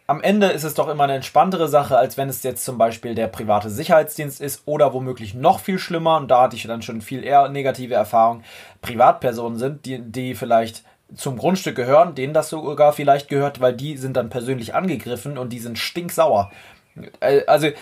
am Ende ist es doch immer eine entspanntere Sache, als wenn es jetzt zum Beispiel der private Sicherheitsdienst ist oder womöglich noch viel schlimmer, und da hatte ich dann schon viel eher negative Erfahrungen, Privatpersonen sind, die, die vielleicht zum Grundstück gehören, denen das sogar vielleicht gehört, weil die sind dann persönlich angegriffen und die sind stinksauer. Äh, Also, äh,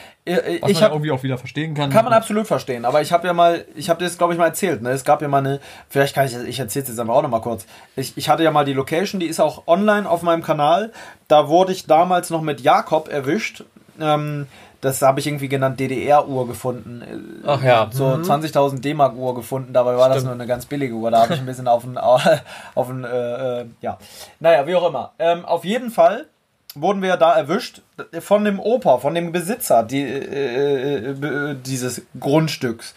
was ich man habe irgendwie auch wieder verstehen kann. kann man absolut verstehen, aber ich habe ja mal, ich habe das glaube ich mal erzählt, ne? Es gab ja mal eine, vielleicht kann ich, ich erzähle es jetzt einfach auch noch mal kurz. Ich, ich hatte ja mal die Location, die ist auch online auf meinem Kanal. Da wurde ich damals noch mit Jakob erwischt. Ähm, das habe ich irgendwie genannt DDR-Uhr gefunden. Ach ja. So 20.000 D-Mark-Uhr gefunden, dabei war das Stimmt. nur eine ganz billige Uhr. Da habe ich ein bisschen auf den, auf den, äh, äh, ja. Naja, wie auch immer. Ähm, auf jeden Fall wurden wir da erwischt von dem Opa, von dem Besitzer die, äh, äh, dieses Grundstücks.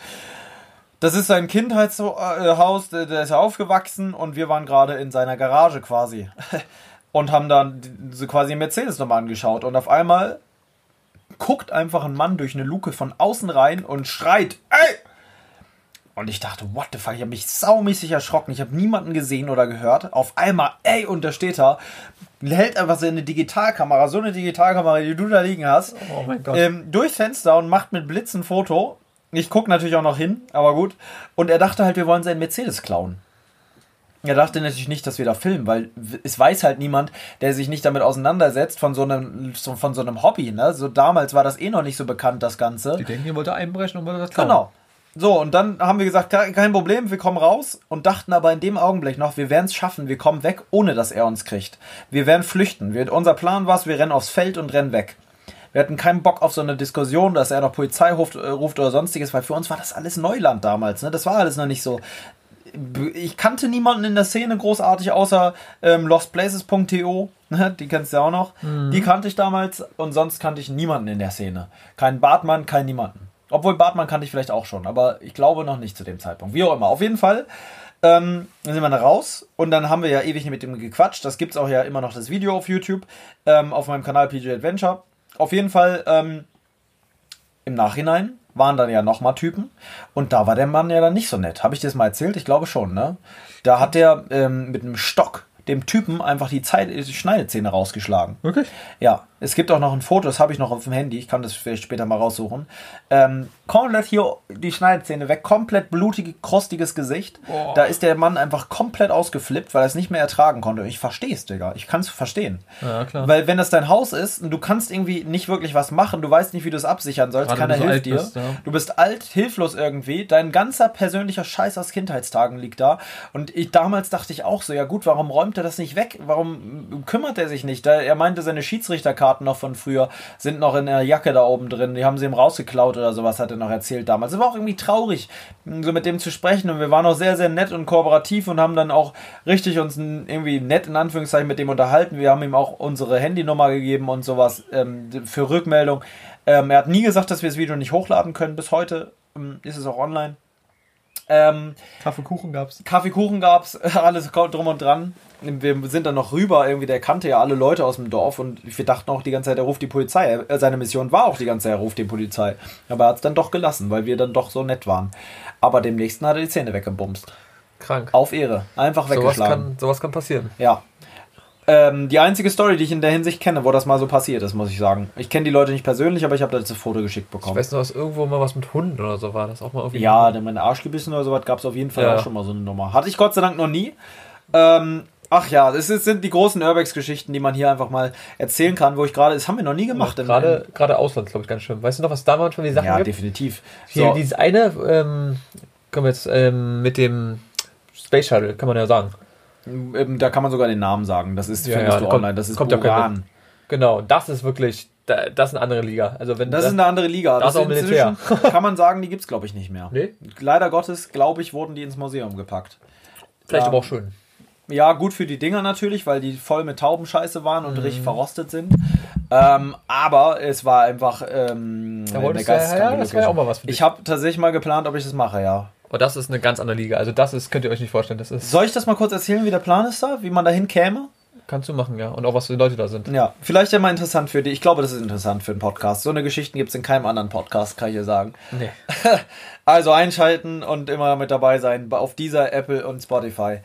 Das ist sein Kindheitshaus, der ist ja aufgewachsen und wir waren gerade in seiner Garage quasi. Und haben dann so quasi Mercedes nochmal angeschaut. Und auf einmal guckt einfach ein Mann durch eine Luke von außen rein und schreit, ey! Und ich dachte, what the fuck, ich habe mich saumäßig erschrocken. Ich habe niemanden gesehen oder gehört. Auf einmal, ey, und da steht er, hält einfach seine Digitalkamera, so eine Digitalkamera, die du da liegen hast, Oh mein Gott. ähm, durchs Fenster und macht mit Blitz ein Foto. Ich gucke natürlich auch noch hin, aber gut. Und er dachte halt, wir wollen seinen Mercedes klauen. Er dachte natürlich nicht, dass wir da filmen, weil es weiß halt niemand, der sich nicht damit auseinandersetzt von so einem, von so einem Hobby. Ne? So damals war das eh noch nicht so bekannt, das Ganze. die denken, ihr wollt einbrechen und wollt das klauen. Genau. So, und dann haben wir gesagt, ke- kein Problem, wir kommen raus und dachten aber in dem Augenblick noch, wir werden es schaffen, wir kommen weg, ohne dass er uns kriegt. Wir werden flüchten. Wir, unser Plan war es, wir rennen aufs Feld und rennen weg. Wir hatten keinen Bock auf so eine Diskussion, dass er noch Polizei ruft, äh, ruft oder sonstiges, weil für uns war das alles Neuland damals. Ne? Das war alles noch nicht so. Ich kannte niemanden in der Szene großartig, außer ähm, lostplaces.to. ne? Die kennst du ja auch noch. Die kannte ich damals und sonst kannte ich niemanden in der Szene. Kein Bartmann, kein niemanden. Obwohl Bartmann kannte ich vielleicht auch schon, aber ich glaube noch nicht zu dem Zeitpunkt. Wie auch immer. Auf jeden Fall ähm, dann sind wir da raus und dann haben wir ja ewig mit ihm gequatscht. Das gibt es auch ja immer noch das Video auf YouTube, ähm, auf meinem Kanal PG Adventure. Auf jeden Fall ähm, im Nachhinein waren dann ja nochmal Typen und da war der Mann ja dann nicht so nett. Habe ich dir das mal erzählt? Ich glaube schon, ne? Da hat der ähm, mit einem Stock dem Typen einfach die, Zeit, die Schneidezähne rausgeschlagen. Wirklich? Ja, es gibt auch noch ein Foto, das habe ich noch auf dem Handy, ich kann das vielleicht später mal raussuchen. Ähm, komplett hier die Schneidezähne weg, komplett blutiges, krostiges Gesicht. Boah. Da ist der Mann einfach komplett ausgeflippt, weil er es nicht mehr ertragen konnte. Ich verstehe es, Digga. Ich kann es verstehen. Ja, klar. Weil wenn das dein Haus ist und du kannst irgendwie nicht wirklich was machen, du weißt nicht, wie du es absichern sollst, Gerade keiner so hilft dir. bist, ja. Du bist alt, hilflos irgendwie, dein ganzer persönlicher Scheiß aus Kindheitstagen liegt da. Und ich damals dachte ich auch so, ja gut, warum räumt er das nicht weg? Warum kümmert er sich nicht? Da, er meinte, seine Schiedsrichterkarten noch von früher sind noch in der Jacke da oben drin. Die haben sie ihm rausgeklaut oder sowas, hat er noch erzählt damals. Es war auch irgendwie traurig, so mit dem zu sprechen. Und wir waren auch sehr, sehr nett und kooperativ und haben dann auch richtig uns irgendwie nett in Anführungszeichen mit dem unterhalten. Wir haben ihm auch unsere Handynummer gegeben und sowas ähm, für Rückmeldung. Ähm, er hat nie gesagt, dass wir das Video nicht hochladen können. Bis heute ähm, ist es auch online. Ähm, Kaffee, Kuchen gab's. Kaffee, Kuchen gab's, alles drum und dran. Wir sind dann noch rüber, irgendwie, der kannte ja alle Leute aus dem Dorf und wir dachten auch die ganze Zeit, er ruft die Polizei. Er- Seine Mission war auch die ganze Zeit, er ruft die Polizei. Aber er hat es dann doch gelassen, weil wir dann doch so nett waren. Aber dem nächsten hat er die Zähne weggebumst. Krank. Auf Ehre. Einfach Sowas weggeschlagen. kann, sowas kann passieren. Ja. Ähm, die einzige Story, die ich in der Hinsicht kenne, wo das mal so passiert ist, muss ich sagen. Ich kenne die Leute nicht persönlich, aber ich habe da jetzt ein Foto geschickt Ich bekommen. weiß noch, dass irgendwo mal was mit Hunden oder so war. Das auch mal irgendwie. Ja, denn mein Arsch gebissen oder sowas gab es auf jeden Fall Ja. auch schon mal so eine Nummer. Hatte ich Gott sei Dank noch nie. Ähm, ach ja, das sind die großen Urbex-Geschichten, die man hier einfach mal erzählen kann, wo ich gerade, das haben wir noch nie gemacht. im- Gerade, gerade Ausland, glaube ich, ganz schön. Weißt du noch, was da manchmal die Sachen ja, gibt? definitiv. Hier, So, dieses eine, ähm, kommen wir jetzt, ähm, mit dem Space Shuttle, kann man ja sagen. ähm, da kann man sogar den Namen sagen. Das ist, Ja, ja, kommt- online. Das ist kommt ja kein. Genau, das ist wirklich, da- das ist eine andere Liga. Also wenn Das ist eine andere Liga. Das ist auch Militär. Kann man sagen, die gibt's glaube ich nicht mehr. Nee? Leider Gottes, glaube ich, wurden die ins Museum gepackt. vielleicht Ja. aber auch schön. Ja, gut für die Dinger natürlich, weil die voll mit Taubenscheiße waren und Mhm. richtig verrostet sind. Ähm, aber es war einfach ähm, Da wolltest du ja- ja, das war ja auch mal was für dich. Ich habe tatsächlich mal geplant, ob ich das mache, ja. Aber das ist eine ganz andere Liga. Also das ist, könnt ihr euch nicht vorstellen. Das ist, Soll ich das mal kurz erzählen, wie der Plan ist da? Wie man dahin käme? kannst du machen, ja. Und auch was für Leute da sind. Ja, vielleicht ja mal interessant für dich. Ich glaube, das ist interessant für einen Podcast. So eine Geschichten gibt's in keinem anderen Podcast, kann ich dir sagen. Nee. Also einschalten und immer mit dabei sein auf dieser Apple und Spotify.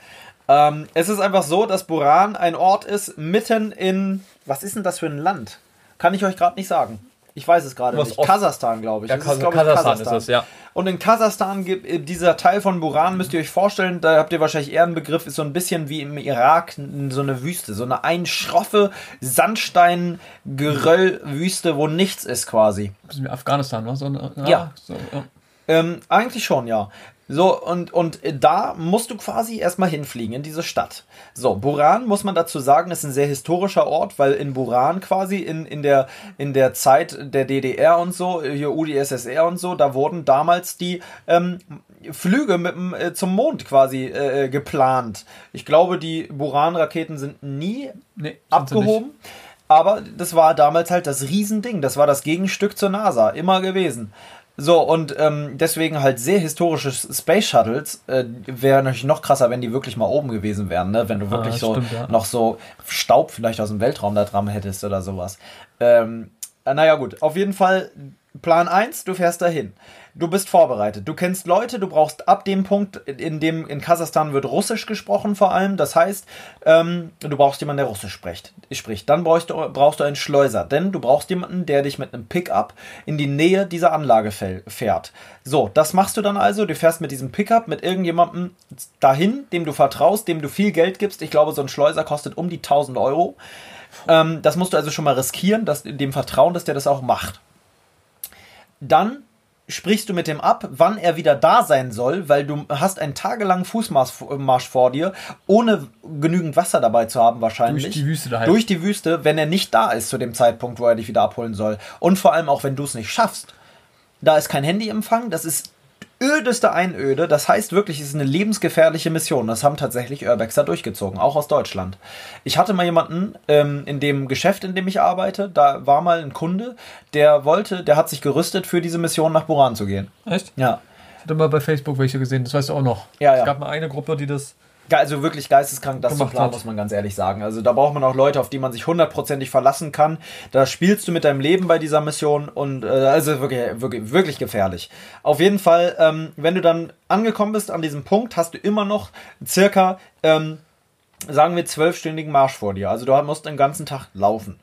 Ähm, es ist einfach so, dass Buran ein Ort ist mitten in. Was ist denn das für ein Land? Kann ich euch gerade nicht sagen. Ich weiß es gerade Was nicht. Kasachstan, glaube ich. Ja, Kas- glaub ich, Kasachstan ist es, ja. Und in Kasachstan gibt äh, dieser Teil von Buran, müsst ihr euch vorstellen, da habt ihr wahrscheinlich eher einen Begriff, ist so ein bisschen wie im Irak so eine Wüste, so eine einschroffe Sandstein-Geröll-Wüste, wo nichts ist quasi. Das ist wie Afghanistan, ne? So, eine- Ja. So, ja. Ähm, eigentlich schon, ja. So, und, und da musst du quasi erstmal hinfliegen in diese Stadt. So, Buran, muss man dazu sagen, ist ein sehr historischer Ort, weil in Buran quasi in, in, der, in der Zeit der DDR und so, hier UdSSR und so, da wurden damals die ähm, Flüge mit, äh, zum Mond quasi äh, geplant. Ich glaube, die Buran-Raketen sind nie Nee, sind abgehoben. Aber das war damals halt das Riesending. Das war das Gegenstück zur NASA. Immer gewesen. So, und ähm, deswegen halt sehr historische Space Shuttles. Äh, Wäre natürlich noch krasser, wenn die wirklich mal oben gewesen wären, ne? Wenn du wirklich das so stimmt, ja. noch so Staub vielleicht aus dem Weltraum da dran hättest oder sowas. Ähm, äh, naja, gut. Auf jeden Fall Plan 1, du fährst dahin. Du bist vorbereitet. Du kennst Leute, du brauchst ab dem Punkt, in dem in Kasachstan wird Russisch gesprochen vor allem. Das heißt, ähm, du brauchst jemanden, der Russisch spricht. spricht. Dann brauchst du, brauchst du einen Schleuser, denn du brauchst jemanden, der dich mit einem Pickup in die Nähe dieser Anlage fährt. So, das machst du dann also. Du fährst mit diesem Pickup mit irgendjemandem dahin, dem du vertraust, dem du viel Geld gibst. Ich glaube, so ein Schleuser kostet um die 1000 Euro. Ähm, das musst du also schon mal riskieren, dass, dem Vertrauen, dass der das auch macht. Dann sprichst du mit dem ab, wann er wieder da sein soll, weil du hast einen tagelangen Fußmarsch Marsch vor dir, ohne genügend Wasser dabei zu haben wahrscheinlich. Durch die Wüste daheim. Durch die Wüste, wenn er nicht da ist zu dem Zeitpunkt, wo er dich wieder abholen soll. Und vor allem auch, wenn du es nicht schaffst. Da ist kein Handyempfang, das ist ödeste Einöde. Das heißt wirklich, es ist eine lebensgefährliche Mission. Das haben tatsächlich Urbexer durchgezogen, auch aus Deutschland. Ich hatte mal jemanden ähm, in dem Geschäft, in dem ich arbeite, da war mal ein Kunde, der wollte, der hat sich gerüstet, für diese Mission nach Buran zu gehen. Echt? Ja. Ich hatte mal bei Facebook welche gesehen, das weißt du auch noch. Ja, ja. Es gab mal eine Gruppe, die das. Also wirklich geisteskrank, das zu planen, hat. muss man ganz ehrlich sagen. Also da braucht man auch Leute, auf die man sich hundertprozentig verlassen kann. Da spielst du mit deinem Leben bei dieser Mission und äh, also wirklich, wirklich, wirklich gefährlich. Auf jeden Fall, ähm, wenn du dann angekommen bist an diesem Punkt, hast du immer noch circa, ähm, sagen wir, zwölfstündigen Marsch vor dir. Also du musst den ganzen Tag laufen.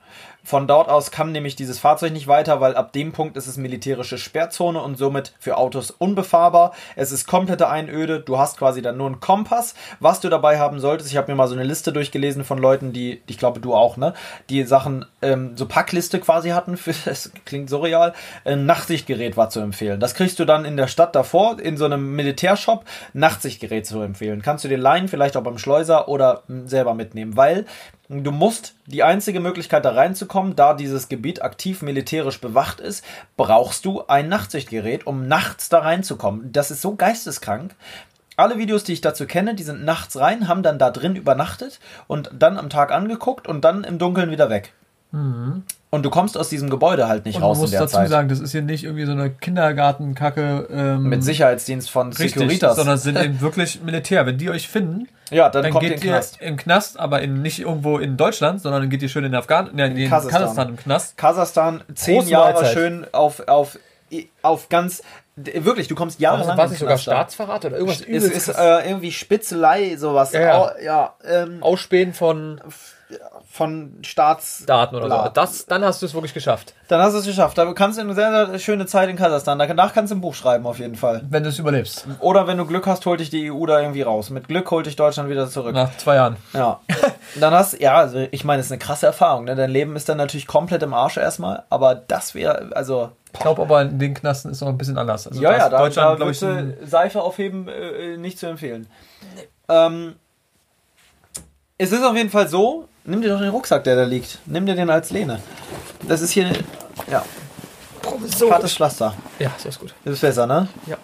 Von dort aus kann nämlich dieses Fahrzeug nicht weiter, weil ab dem Punkt ist es militärische Sperrzone und somit für Autos unbefahrbar. Es ist komplette Einöde. Du hast quasi dann nur einen Kompass, was du dabei haben solltest. Ich habe mir mal so eine Liste durchgelesen von Leuten, die, ich glaube du auch, ne, die Sachen ähm, so Packliste quasi hatten. Für, das klingt surreal. Ein Nachtsichtgerät war zu empfehlen. Das kriegst du dann in der Stadt davor in so einem Militärshop. Nachtsichtgerät zu empfehlen. Kannst du dir leihen, vielleicht auch beim Schleuser oder mh, selber mitnehmen, weil Du musst die einzige Möglichkeit da reinzukommen, da dieses Gebiet aktiv militärisch bewacht ist, brauchst du ein Nachtsichtgerät, um nachts da reinzukommen. Das ist so geisteskrank. Alle Videos, die ich dazu kenne, die sind nachts rein, haben dann da drin übernachtet und dann am Tag angeguckt und dann im Dunkeln wieder weg. Und du kommst aus diesem Gebäude halt nicht Und man raus in muss der dazu Zeit. sagen, das ist hier nicht irgendwie so eine Kindergartenkacke. Ähm, Mit Sicherheitsdienst von Richtig, Securitas. sondern es sind eben wirklich Militär. Wenn die euch finden, ja, dann, dann kommt ihr geht in den ihr Knast. im Knast, aber in, nicht irgendwo in Deutschland, sondern dann geht ihr schön in Afghan nee, in Kasachstan. Kasachstan. im Knast. Kasachstan, zehn Jahre Mahlzeit. schön auf, auf, auf ganz, wirklich, du kommst jahrelang War es nicht sogar. Staatsverrat oder irgendwas Es übelst ist äh, irgendwie Spitzelei, sowas. Ja, ja. Au- ja ähm, Ausspähen von von Staats... Daten oder so. Das, dann hast du es wirklich geschafft. Dann hast du es geschafft. Da kannst du eine sehr, sehr schöne Zeit in Kasachstan. Danach kannst du ein Buch schreiben, auf jeden Fall. Wenn du es überlebst. Oder wenn du Glück hast, holt dich die EU da irgendwie raus. Mit Glück holt dich Deutschland wieder zurück. Nach zwei Jahren. Ja. Dann hast ja, also ich meine, es ist eine krasse Erfahrung. Ne? Dein Leben ist dann natürlich komplett im Arsch erstmal, aber das wäre, also. Ich glaube aber, in den Knasten ist noch ein bisschen anders. Also ja, ja, da, Deutschland, da glaube ich, Seife aufheben äh, nicht zu empfehlen. Ähm, es ist auf jeden Fall so, nimm dir doch den Rucksack, der da liegt. Nimm dir den als Lehne. Das ist hier, ja, hartes Pflaster. Ja, so ist gut. Das ist besser, ne? Ja.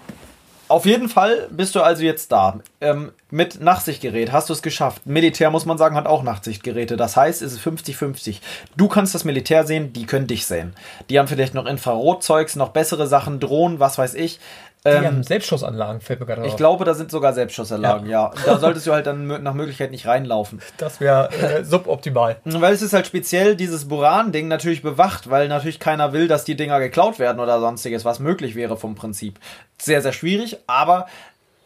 Auf jeden Fall bist du also jetzt da. Ähm, mit Nachtsichtgerät hast du es geschafft. Militär, muss man sagen, hat auch Nachtsichtgeräte. Das heißt, es ist 50-50. Du kannst das Militär sehen, die können dich sehen. Die haben vielleicht noch Infrarotzeugs, noch bessere Sachen, Drohnen, was weiß ich. Die Ähm, haben Selbstschussanlagen, fällt mir gerade auf. ich glaube, da sind sogar Selbstschussanlagen, ja. Da solltest du halt dann nach Möglichkeit nicht reinlaufen. das wäre äh, suboptimal. Weil es ist halt speziell dieses Buran-Ding natürlich bewacht, weil natürlich keiner will, dass die Dinger geklaut werden oder sonstiges, was möglich wäre vom Prinzip. Sehr, sehr schwierig, aber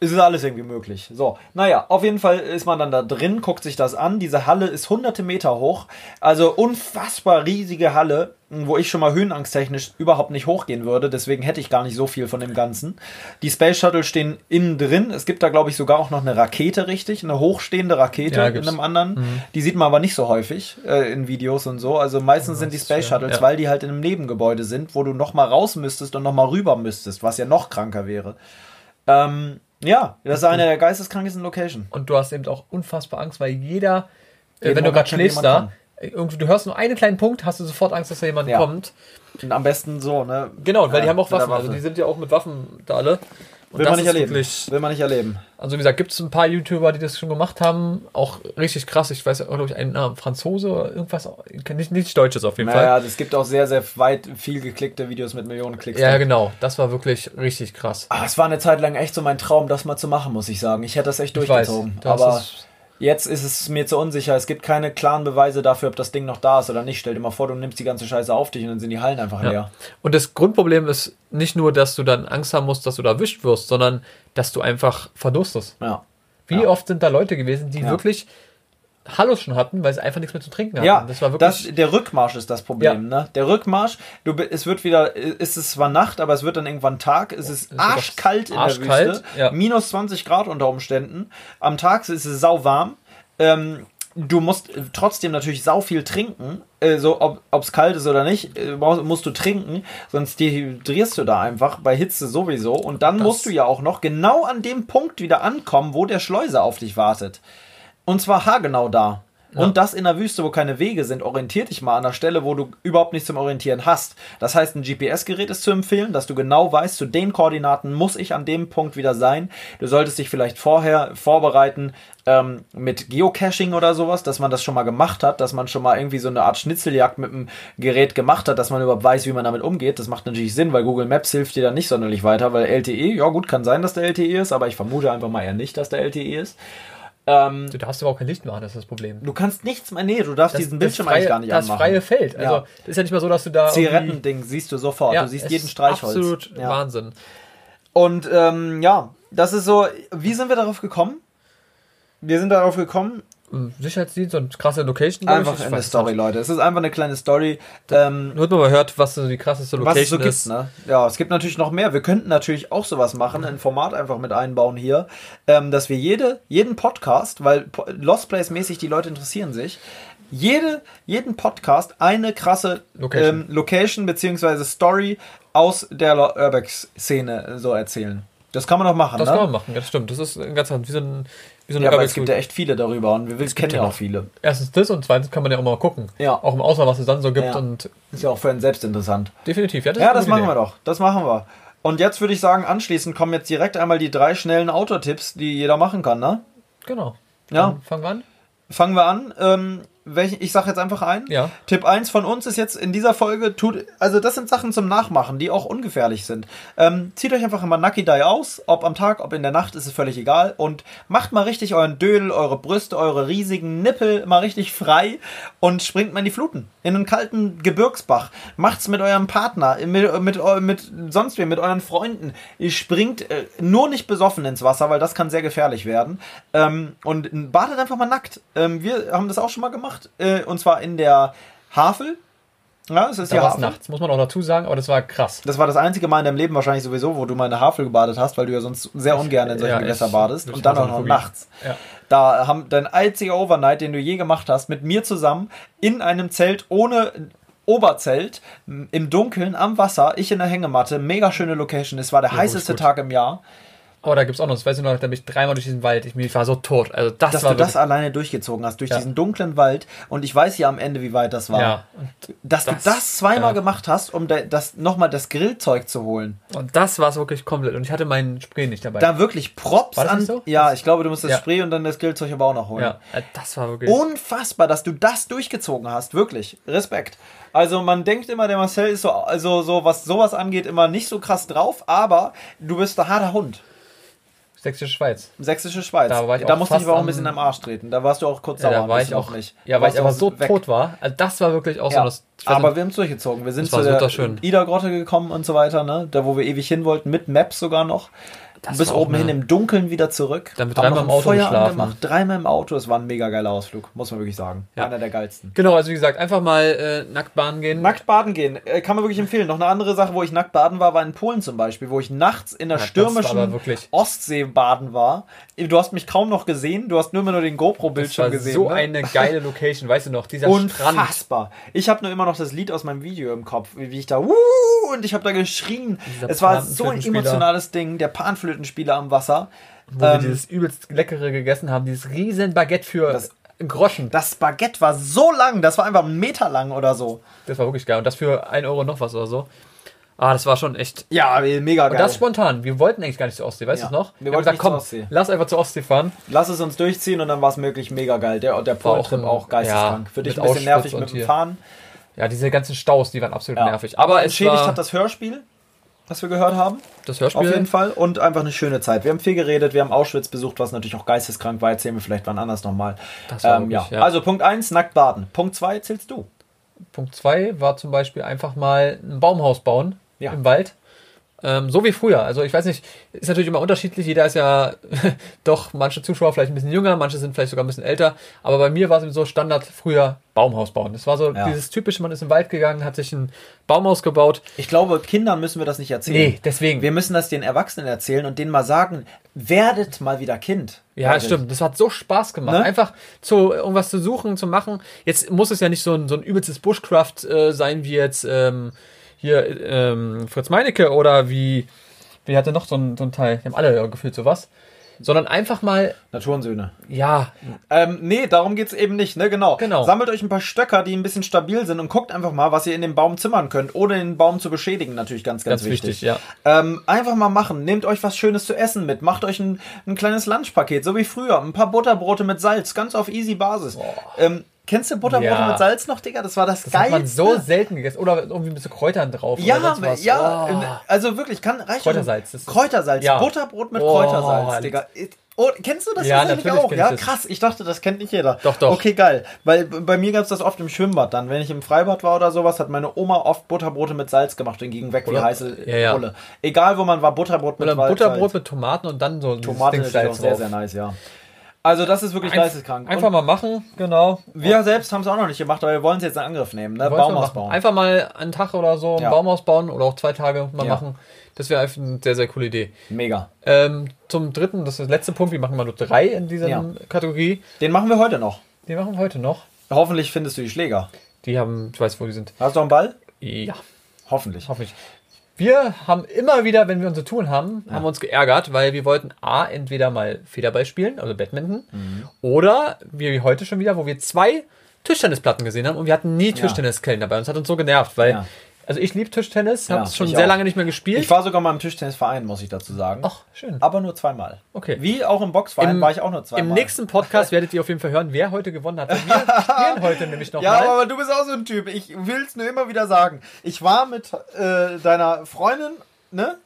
es ist alles irgendwie möglich. So, naja, auf jeden Fall ist man dann da drin, guckt sich das an. Diese Halle ist hunderte Meter hoch, also unfassbar riesige Halle, wo ich schon mal höhenangsttechnisch überhaupt nicht hochgehen würde. Deswegen hätte ich gar nicht so viel von dem Ganzen. Die Space Shuttle stehen innen drin. Es gibt da, glaube ich, sogar auch noch eine Rakete, richtig? Eine hochstehende Rakete Ja, in einem anderen. Die sieht man aber nicht so häufig äh, in Videos und so. Also meistens sind die Space Shuttles, ja. weil die halt in einem Nebengebäude sind, wo du noch mal raus müsstest und noch mal rüber müsstest, was ja noch kranker wäre. Ähm, ja, das ist eine der geisteskrankesten Location. Und du hast eben auch unfassbar Angst, weil jeder, äh, Jeden wenn du gerade schläfst da, äh, irgendwie, du hörst nur einen kleinen Punkt, hast du sofort Angst, dass da jemand Ja. kommt. Und am besten so, ne? Genau, weil Ja, die haben auch Waffen. Also Waffe. die sind ja auch mit Waffen da alle. Und Will man nicht erleben. wirklich. Will man nicht erleben. Also wie gesagt, gibt es ein paar YouTuber, die das schon gemacht haben. Auch richtig krass. Ich weiß ja, glaube ich, einen Namen. Franzose oder irgendwas. Nicht, nichts Deutsches auf jeden Naja, es gibt auch sehr, sehr weit viel geklickte Videos mit Millionen Klicks. Fall. Ja, genau. Das war wirklich richtig krass. Ah, es war eine Zeit lang echt so mein Traum, das mal zu machen, muss ich sagen. Ich hätte das echt Ich weiß. durchgezogen. Das aber ist, jetzt ist es mir zu unsicher. Es gibt keine klaren Beweise dafür, ob das Ding noch da ist oder nicht. Stell dir mal vor, du nimmst die ganze Scheiße auf dich und dann sind die Hallen einfach ja. leer. Und das Grundproblem ist nicht nur, dass du dann Angst haben musst, dass du da erwischt wirst, sondern dass du einfach verdurstest. Ja. Wie Ja. oft sind da Leute gewesen, die wirklich Hallos schon hatten, weil sie einfach nichts mehr zu trinken hatten. Ja, das war wirklich. das, der Rückmarsch ist das Problem. Ne? Der Rückmarsch, du, es wird wieder, ist es zwar Nacht, aber es wird dann irgendwann Tag. Es ist wird arschkalt in arschkalt, der Wüste. ja. Minus 20 Grad unter Umständen. Am Tag ist es sauwarm. Ähm, du musst trotzdem natürlich sau viel trinken. Äh, so, ob es kalt ist oder nicht, äh, brauchst- musst du trinken. Sonst dehydrierst du da einfach. Bei Hitze sowieso. Und dann Das- musst du ja auch noch genau an dem Punkt wieder ankommen, wo der Schleuser auf dich wartet. Und zwar haargenau da. Und das in der Wüste, wo keine Wege sind, orientier dich mal an der Stelle, wo du überhaupt nichts zum Orientieren hast. Das heißt, ein GPS-Gerät ist zu empfehlen, dass du genau weißt, zu den Koordinaten muss ich an dem Punkt wieder sein. Du solltest dich vielleicht vorher vorbereiten ähm, mit Geocaching oder sowas, dass man das schon mal gemacht hat, dass man schon mal irgendwie so eine Art Schnitzeljagd mit dem Gerät gemacht hat, dass man überhaupt weiß, wie man damit umgeht. Das macht natürlich Sinn, weil Google Maps hilft dir da nicht sonderlich weiter, weil LTE, ja gut, kann sein, dass der LTE ist, aber ich vermute einfach mal eher nicht, dass der LTE ist. Ähm, du darfst aber auch kein Licht machen, das ist das Problem. Du kannst nichts mehr, nee, du darfst diesen Bildschirm freie, eigentlich gar nicht das anmachen. freie Feld. Also, Ja. das ist ja nicht mal so, dass du da. Zigarettending siehst du sofort, Ja, du siehst jeden Streichholz. Absolut ja. Wahnsinn. Und ähm, ja, das ist so, wie sind wir darauf gekommen? Wir sind darauf gekommen, Sicherheitsdienst und krasse Location. einfach ich. Ich eine Story, Leute. Es ist einfach eine kleine Story. Ähm, Nur hat man mal hört, was so die krasseste was Location es so gibt, ist. ne? Ja, es gibt natürlich noch mehr. Wir könnten natürlich auch sowas machen, ein Format einfach mit einbauen hier, ähm, dass wir jede, jeden Podcast, weil Lost Place mäßig die Leute interessieren sich, jede, jeden Podcast eine krasse Location. ähm, Location beziehungsweise Story aus der Urbex-Szene so erzählen. Das kann man doch machen, Das ne? kann man machen, das stimmt. Das ist ein ganz wie so ein wie so ein ja, aber es gibt ja echt viele darüber und wir will- kennen ja auch noch. viele. Erstens das und zweitens kann man ja auch mal gucken. Ja. Auch im Ausland, was es dann so gibt Ja. und Ist ja auch für einen selbst interessant. definitiv. Ja, das, Ja, eine das machen Idee. wir doch. Das machen wir. Und jetzt würde ich sagen, anschließend kommen jetzt direkt einmal die drei schnellen Autotipps, die jeder machen kann, ne? Genau. Ja. Dann fangen wir an. Fangen wir an. Ähm, welchen, ich sage jetzt einfach ein. Ja. Tipp 1 von uns ist jetzt in dieser Folge, tut, also das sind Sachen zum Nachmachen, die auch ungefährlich sind. Ähm, zieht euch einfach immer Nucky Die aus, ob am Tag, ob in der Nacht, ist es völlig egal. Und macht mal richtig euren Dödel, eure Brüste, eure riesigen Nippel mal richtig frei und springt mal in die Fluten. In einen kalten Gebirgsbach. Macht's mit eurem Partner, mit, mit, mit sonst wem, mit euren Freunden. Ihr springt äh, nur nicht besoffen ins Wasser, weil das kann sehr gefährlich werden. Ähm, und badet einfach mal nackt. Ähm, wir haben das auch schon mal gemacht. Gemacht. Äh, und zwar in der Havel. Ja, es ist Da es Havel. nachts, muss man auch dazu sagen, aber das war krass. Das war das einzige Mal in deinem Leben wahrscheinlich sowieso, wo du mal in der Havel gebadet hast, weil du ja sonst sehr ungern in solchen Ja, Gewässern ich- badest. ich Und dann auch noch nachts. Ja. Da haben dein einziger Overnight, den du je gemacht hast, mit mir zusammen in einem Zelt ohne Oberzelt im Dunkeln am Wasser, ich in der Hängematte, mega schöne Location. Es war der Ja, heißeste. Tag im Jahr. Aber da gibt's auch noch, das weiß ich noch, da bin ich dreimal durch diesen Wald, ich, ich war so tot. Also das Dass war du das alleine durchgezogen hast, durch Ja. diesen dunklen Wald. Und ich weiß ja am Ende, wie weit das war. Ja, Dass Das- du das zweimal ja. gemacht hast, um da- das, nochmal das Grillzeug zu holen. und das war es wirklich komplett. Und ich hatte meinen Spray nicht dabei. Da wirklich Props War das an. so? Ja, ich glaube, du musst das Ja. Spray und dann das Grillzeug aber auch noch holen. ja, äh, das war wirklich. Unfassbar, dass du das durchgezogen hast. Wirklich. Respekt. Also man denkt immer, der Marcel ist so, also so, was sowas angeht, immer nicht so krass drauf, aber du bist ein harter Hund. Sächsische Schweiz. Sächsische Schweiz. Da war ich da musste ich aber auch ein bisschen am Arsch treten. Da warst du auch kurz Ja, sauer. da ein war ich auch mich. Ja, Da weil ich aber so weg. tot war. Also das war wirklich auch Ja. so. Das, aber nicht, wir haben es durchgezogen. Wir sind zu der. Ida-Grotte gekommen und so weiter, ne? Da, wo wir ewig hin wollten, mit Maps sogar noch. Das bis oben hin im Dunkeln wieder zurück. Dann mit Haben dreimal im Auto Feuer geschlafen. angemacht, dreimal im Auto. Es war ein mega geiler Ausflug, muss man wirklich sagen. Ja. Einer der geilsten. Genau, also wie gesagt, einfach mal äh, nackt baden gehen. Nackt baden gehen, äh, kann man wirklich empfehlen. Noch eine andere Sache, wo ich nackt baden war, war in Polen zum Beispiel, wo ich nachts in der Ja, stürmischen Ostsee baden war. Du hast mich kaum noch gesehen, du hast nur immer nur den GoPro-Bildschirm gesehen. so ne? eine geile Location, weißt du noch? Dieser Strand. Unfassbar. Ich habe nur immer noch das Lied aus meinem Video im Kopf, wie ich da wuh, und ich habe da geschrien. Dieser Es war so ein emotionales Ding, der Panflötenspieler am Wasser. Wo wir Ähm, dieses übelst leckere gegessen haben, dieses riesen Baguette für Das- Groschen. das Baguette war so lang, das war einfach einen Meter lang oder so. Das war wirklich geil. Und das für 1 Euro noch was oder so. Ah, das war schon echt. Ja, mega geil. Und das spontan. Wir wollten eigentlich gar nicht zur Ostsee, weißt Ja. du noch? Wir haben wollten nicht zur Ostsee. lass einfach zur Ostsee fahren. Lass es uns durchziehen und dann war es möglich mega geil. Der, der War auch auch geisteskrank. ja, Für dich ein bisschen Auschwitz nervig mit dem hier. Fahren. Ja, diese ganzen Staus, die waren absolut Ja. nervig. Aber es entschädigt war hat das Hörspiel, was wir gehört haben. das Auf jeden Hörspiel. Fall. Und einfach eine schöne Zeit. Wir haben viel geredet, wir haben Auschwitz besucht, was natürlich auch geisteskrank war. Erzählen wir vielleicht wann anders nochmal. Das war Ähm, ja. ja. Also Punkt 1, nackt baden. Punkt 2, zählst du. Punkt 2 war zum Beispiel einfach mal ein Baumhaus bauen Ja. im Wald. Ähm, so wie früher. Also ich weiß nicht, ist natürlich immer unterschiedlich. Jeder ist ja doch, manche Zuschauer vielleicht ein bisschen jünger, manche sind vielleicht sogar ein bisschen älter. Aber bei mir war es so Standard früher Baumhaus bauen. Das war so Ja. dieses typische, man ist im Wald gegangen, hat sich ein Baumhaus gebaut. Ich glaube, Kindern müssen wir das nicht erzählen. Nee, deswegen. Wir müssen das den Erwachsenen erzählen und denen mal sagen, werdet mal wieder Kind. Ja, Wirklich. stimmt. Das hat so Spaß gemacht. Ne? Einfach zu irgendwas zu suchen, zu machen. Jetzt muss es ja nicht so ein, so ein übelstes Bushcraft äh, sein, wie jetzt ähm, hier ähm, Fritz Meinecke oder wie, wie hatte noch so ein, so ein Teil? Die haben alle ja gefühlt sowas. Sondern einfach mal, Naturensöhne. ja, Ähm, nee, darum geht's eben nicht, ne? Genau. Genau. Sammelt euch ein paar Stöcker, die ein bisschen stabil sind und guckt einfach mal, was ihr in den Baum zimmern könnt, ohne den Baum zu beschädigen. Natürlich ganz, ganz, Ganz wichtig. wichtig, ja. Ähm, einfach mal machen. Nehmt euch was Schönes zu essen mit. Macht euch ein, ein kleines Lunchpaket, so wie früher. Ein paar Butterbrote mit Salz, ganz auf easy Basis. Ähm, kennst du Butterbrote Ja. mit Salz noch, Digga? Das war das, das Geilste. hat man so selten gegessen. Oder irgendwie mit so Kräutern drauf. ja, ja, Oh. also wirklich, kann reicht schon. Kräutersalz, das Kräutersalz, Ja. Butterbrot mit Oh, Kräutersalz. Digga. Oh, kennst du das Ja, natürlich auch? Ja, krass. Ich dachte, das kennt nicht jeder. Doch, doch. Okay, geil. Weil bei mir gab es das oft im Schwimmbad dann. Wenn ich im Freibad war oder sowas, hat meine Oma oft Butterbrote mit Salz gemacht und ging weg wie Oder- heiße Ja, ja. Bulle. Egal wo man war, Butterbrot mit Oder Wal- Butterbrot Salz. mit Tomaten und dann so ein Tomate Ding ist auch Salz sehr, sehr nice, ja. Also das ist wirklich Einf- geisteskrank. Einfach Und mal machen, genau. wir selbst haben es auch noch nicht gemacht, aber wir wollen es jetzt in Angriff nehmen. Ne? Wollen wir Baumhaus machen. bauen. Einfach mal einen Tag oder so ein Ja. Baumhaus bauen oder auch zwei Tage mal Ja. machen. Das wäre einfach eine sehr, sehr coole Idee. Mega. Ähm, zum dritten, das ist der letzte Punkt, wir machen mal nur drei in dieser Ja. Kategorie. Den machen wir heute noch. Die machen wir heute noch. Hoffentlich findest du die Schläger. Die haben, ich weiß, wo die sind. Hast du noch einen Ball? Ja, Hoffentlich. hoffentlich. Wir haben immer wieder, wenn wir unsere Touren haben, haben wir uns geärgert, weil wir wollten A, entweder mal Federball spielen, also Badminton, Mhm. oder wie heute schon wieder, wo wir zwei Tischtennisplatten gesehen haben und wir hatten nie Tischtenniskellen dabei. Und es hat uns so genervt, weil, Ja. Also ich liebe Tischtennis, habe es schon sehr auch. lange nicht mehr gespielt. Ich war sogar mal im Tischtennisverein, muss ich dazu sagen. Ach, schön. Aber nur zweimal. Okay. Wie auch im Boxverein Im- war ich auch nur zweimal. Im nächsten Podcast werdet ihr auf jeden Fall hören, wer heute gewonnen hat. Wir spielen heute nämlich noch Ja, mal. aber du bist auch so ein Typ. Ich will es nur immer wieder sagen. Ich war mit äh, deiner Freundin, ne?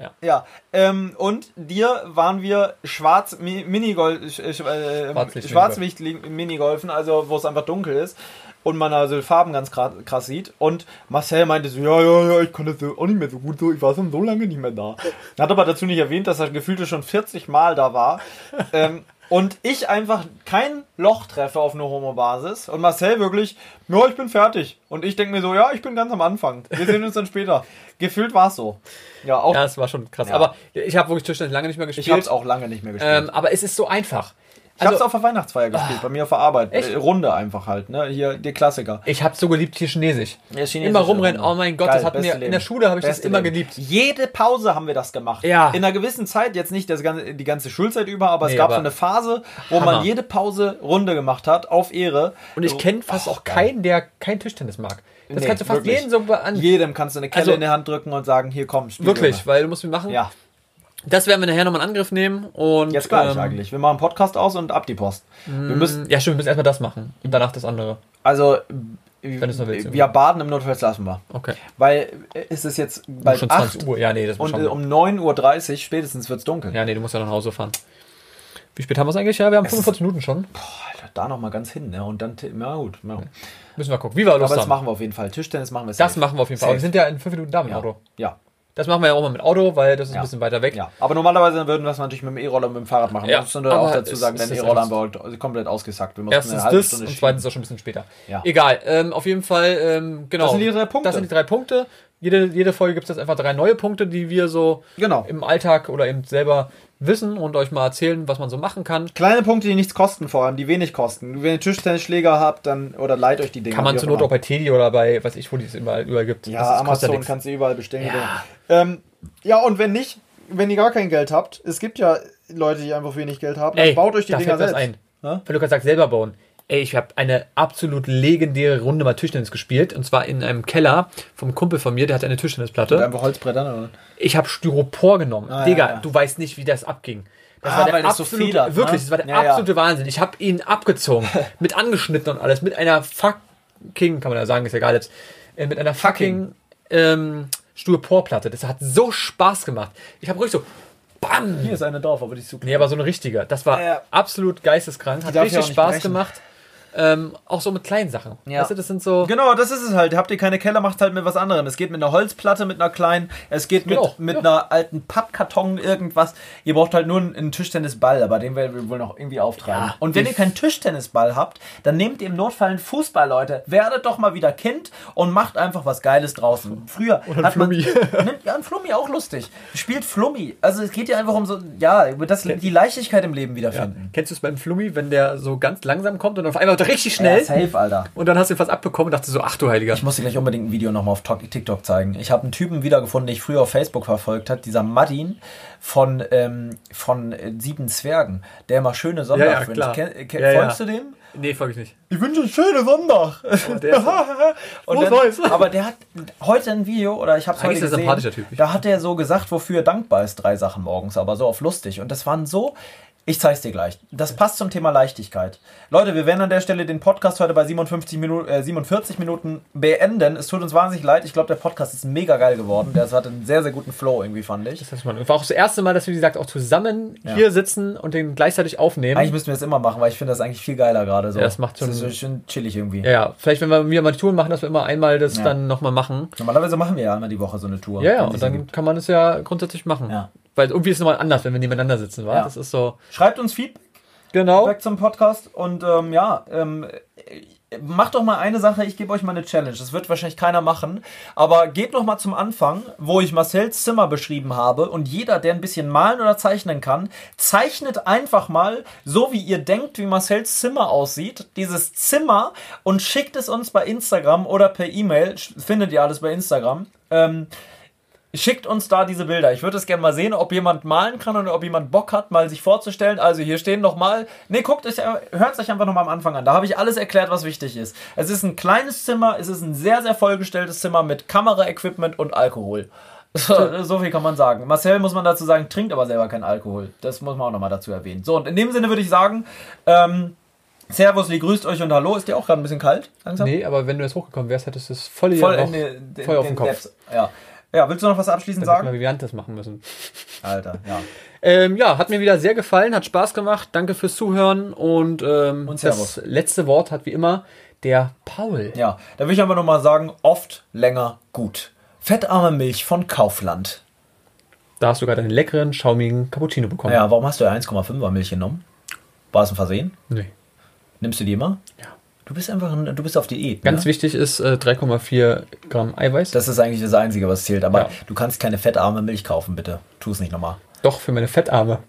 Ja. Ja. Ähm, und dir waren wir schwarz Mi- Minigolf, äh, Schwarzlicht- Schwarzlicht Minigolfen, also wo es einfach dunkel ist und man also die Farben ganz krass, sieht. Und Marcel meinte so, ja, ja, ja, ich kann das auch nicht mehr so gut so, ich war schon so lange nicht mehr da. Hat aber dazu nicht erwähnt, dass er gefühlte schon 40 Mal da war. ähm, und ich einfach kein Loch treffe auf eine Homo-Basis und Marcel wirklich, ja, ich bin fertig. Und ich denke mir so, ja, ich bin ganz am Anfang. Wir sehen uns dann später. Gefühlt war es so. Ja, auch. Ja, es war schon krass. Ja. Aber ich habe wirklich Tischtennis lange nicht mehr gespielt. ich habe es auch lange nicht mehr gespielt. ähm, aber es ist so einfach. Ich habe es Also, auf der Weihnachtsfeier gespielt, bei mir auf der Arbeit. Echt? Äh, Runde einfach halt, ne? Hier, die Klassiker. ich habe so geliebt hier Chinesisch. Ja, Chinesisch immer rumrennen. Oh mein Gott, Geil, das hat mir in Leben. der Schule habe ich das Beste immer Leben. geliebt. Jede Pause haben wir das gemacht. Ja. In einer gewissen Zeit, jetzt nicht das ganze, die ganze Schulzeit über, aber es Nee, gab aber so eine Phase, wo Hammer. man jede Pause Runde gemacht hat, auf Ehre. Und ich kenne fast auch geil. keinen, der kein Tischtennis mag. Das Nee, kannst du fast jeden so an. Jedem kannst du eine Kelle Also- in die Hand drücken und sagen, hier komm, spiel Wirklich, Junge. weil du musst mir machen. Ja, Das werden wir nachher nochmal in Angriff nehmen. Und, jetzt gleich ähm, eigentlich. Wir machen Podcast aus und ab die Post. Wir müssen, Ja, stimmt, wir müssen erstmal das machen. Und danach das andere. also, es ja, baden im Notfall lassen wir. Okay. Weil äh, es ist jetzt bald schon 8 20 Uhr. Ja, nee, das und äh, um 9.30 Uhr spätestens wird es dunkel. Ja, nee, du musst ja nach Hause fahren. Wie spät haben wir es eigentlich? Ja, wir haben 45 Minuten schon. Alter, da noch mal ganz hin, ne? Und dann, na gut. Ja. Müssen wir gucken. Wie wir Lust Aber das haben. machen wir auf jeden Fall. Tischtennis machen wir das safe. machen wir auf jeden Fall. Aber wir Safe. sind ja in 5 Minuten da mit dem ja. Auto. Ja. Das machen wir ja auch mal mit Auto, weil das ist Ja. ein bisschen weiter weg. Ja, aber normalerweise würden wir es natürlich mit dem E-Roller und mit dem Fahrrad machen. Ja, Ja, müssen wir auch dazu sagen, ist denn das E-Roller haben wir heute komplett ausgesackt. Wir mussten Erstens eine halbe das Stunde und zweitens auch schon ein bisschen später. Ja. Egal. Ähm, auf jeden Fall, ähm, genau. Das sind die drei Punkte. Das sind die drei Punkte. Jede, jede Folge gibt es jetzt einfach drei neue Punkte, die wir so Genau. im Alltag oder eben selber wissen und euch mal erzählen, was man so machen kann. Kleine Punkte, die nichts kosten, vor allem, die wenig kosten. Wenn ihr Tischtennisschläger habt, dann oder leiht euch die Dinger. Kann man zur Not auch bei Teddy oder bei, weiß ich, wo die es überall, überall gibt. Ja, Das Amazon nix. kannst du überall bestellen. Ja. Ähm, ja, und wenn nicht, wenn ihr gar kein Geld habt, es gibt ja Leute, die einfach wenig Geld haben, dann Ey, baut euch die Dinger selbst. ein. Ja? Weil du gerade sagst, selber bauen. Ey, ich habe eine absolut legendäre Runde mal Tischtennis gespielt. Und zwar in einem Keller vom Kumpel von mir, der hat eine Mit Tischtennisplatte. einfach Holzbrettern, oder? Ich habe Styropor genommen. Ah, Digga, ja, ja. du weißt nicht, wie das abging. Das Ah, war der das so absolute, federt, ne? wirklich, das war der Ja, ja. absolute Wahnsinn. Ich habe ihn abgezogen, mit angeschnitten und alles, mit einer fucking, kann man ja sagen, ist egal jetzt, äh, mit einer fucking ähm, Styroporplatte. Das hat so Spaß gemacht. Ich habe ruhig so, bam, Hier ist eine drauf, aber die ist zu Nee, aber so eine richtige. Das war Ja, ja. absolut geisteskrank. Hat richtig ja Spaß brechen. gemacht. Ähm, auch so mit kleinen Sachen. Ja. Weißt du, das sind so. Genau, das ist es halt. Habt ihr keine Keller, macht halt mit was anderem. Es geht mit einer Holzplatte, mit einer kleinen, es geht mit, Genau, mit ja. einer alten Pappkarton, irgendwas. Ihr braucht halt nur einen, einen Tischtennisball, aber den werden wir wohl noch irgendwie auftreiben. Ja, und wenn ihr keinen Tischtennisball habt, dann nehmt ihr im Notfall einen Fußball, Leute. Werdet doch mal wieder Kind und macht einfach was Geiles draußen. Früher Oder ein hat man, Flummi. Nimmt, ja, ein Flummi auch lustig. Spielt Flummi. Also es geht ja einfach um so, ja, über das, die Leichtigkeit im Leben wiederfinden. Kennst du es beim Flummi, wenn der so ganz langsam kommt und auf einmal richtig schnell Ja, safe, Alter. und dann hast du ihn fast abbekommen und dachte so, ach du Heiliger. Ich muss dir gleich unbedingt ein Video nochmal auf Tok- TikTok zeigen. Ich habe einen Typen wiedergefunden, den ich früher auf Facebook verfolgt habe, dieser Madin von, ähm, von äh, Sieben Zwergen, der immer schöne Sonntag Ja, ja, wünscht. Ken, ken, Ja, ja. folgst du dem? Nee, folge ich nicht. Ich wünsche einen schönen Sonntag. der ist- Und dann, aber der hat heute ein Video, oder ich habe es heute gesehen, sympathischer Typ. da hat er so gesagt, wofür er dankbar ist, drei Sachen morgens, aber so auf lustig. Und das waren so, ich zeig's dir gleich. Das passt zum Thema Leichtigkeit. Leute, wir werden an der Stelle den Podcast heute bei 57 Minuten, äh, 47 Minuten beenden. Es tut uns wahnsinnig leid. Ich glaube, der Podcast ist mega geil geworden. Der hat einen sehr, sehr guten Flow irgendwie, fand ich. Das war auch das erste Mal, dass wir, wie gesagt, auch zusammen Ja. hier sitzen und den gleichzeitig aufnehmen. Eigentlich müssten wir das immer machen, weil ich finde das eigentlich viel geiler gerade so. Ja, das macht schon- Das ist so schön chillig irgendwie. ja, ja, vielleicht, wenn wir wieder mal Touren machen, dass wir immer einmal das Ja. dann nochmal machen. Normalerweise machen wir ja einmal die Woche so eine Tour. Ja, ja, und dann kann man es ja grundsätzlich machen. Ja. Weil irgendwie ist es nochmal anders, wenn wir nebeneinander sitzen, wa? Ja. Das ist so. Schreibt uns Feedback. Genau. Back zum Podcast und ähm, ja, ähm, äh, macht doch mal eine Sache, ich gebe euch mal eine Challenge. Das wird wahrscheinlich keiner machen, aber geht noch mal zum Anfang, wo ich Marcells Zimmer beschrieben habe und jeder, der ein bisschen malen oder zeichnen kann, zeichnet einfach mal, so wie ihr denkt, wie Marcells Zimmer aussieht, dieses Zimmer und schickt es uns bei Instagram oder per E-Mail, findet ihr alles bei Instagram. Ähm, Schickt uns da diese Bilder. Ich würde es gerne mal sehen, ob jemand malen kann und ob jemand Bock hat, mal sich vorzustellen. Also hier stehen noch mal. Nee, guckt euch, hört es euch einfach noch mal am Anfang an. Da habe ich alles erklärt, was wichtig ist. Es ist ein kleines Zimmer, es ist ein sehr, sehr vollgestelltes Zimmer mit Kameraequipment und Alkohol. So, so viel kann man sagen. Marcel, muss man dazu sagen, trinkt aber selber keinen Alkohol. Das muss man auch noch mal dazu erwähnen. So, und in dem Sinne würde ich sagen, ähm, Servus, wie grüßt euch und hallo. Ist dir auch gerade ein bisschen kalt? Langsam? Nee, aber wenn du jetzt hochgekommen wärst, hättest du es voll, Voll in den, den, voll auf den den Kopf. Depths. Ja. Ja, willst du noch was abschließend Dann hätten wir sagen? Viviant das machen müssen. Alter, ja. Ähm, ja, hat mir wieder sehr gefallen, hat Spaß gemacht. Danke fürs Zuhören und, ähm, Und das letzte Wort hat wie immer der Paul. Ja, da will ich einfach nochmal sagen, oft länger gut. Fettarme Milch von Kaufland. Da hast du gerade einen leckeren, schaumigen Cappuccino bekommen. Ja, warum hast du 1,5er Milch genommen? War es ein Versehen? Nee. Nimmst du die immer? Ja. Du bist einfach, ein, du bist auf Diät. Ganz ne? wichtig ist äh, 3,4 Gramm Eiweiß. Das ist eigentlich das Einzige, was zählt. Aber Ja. du kannst keine fettarme Milch kaufen, bitte. Tu es nicht nochmal. Doch, für meine Fettarme.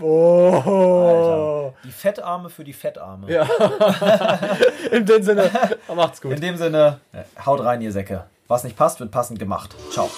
Alter. Die Fettarme für die Fettarme. Ja. In dem Sinne, macht's gut. In dem Sinne, äh, haut rein, ihr Säcke. Was nicht passt, wird passend gemacht. Ciao.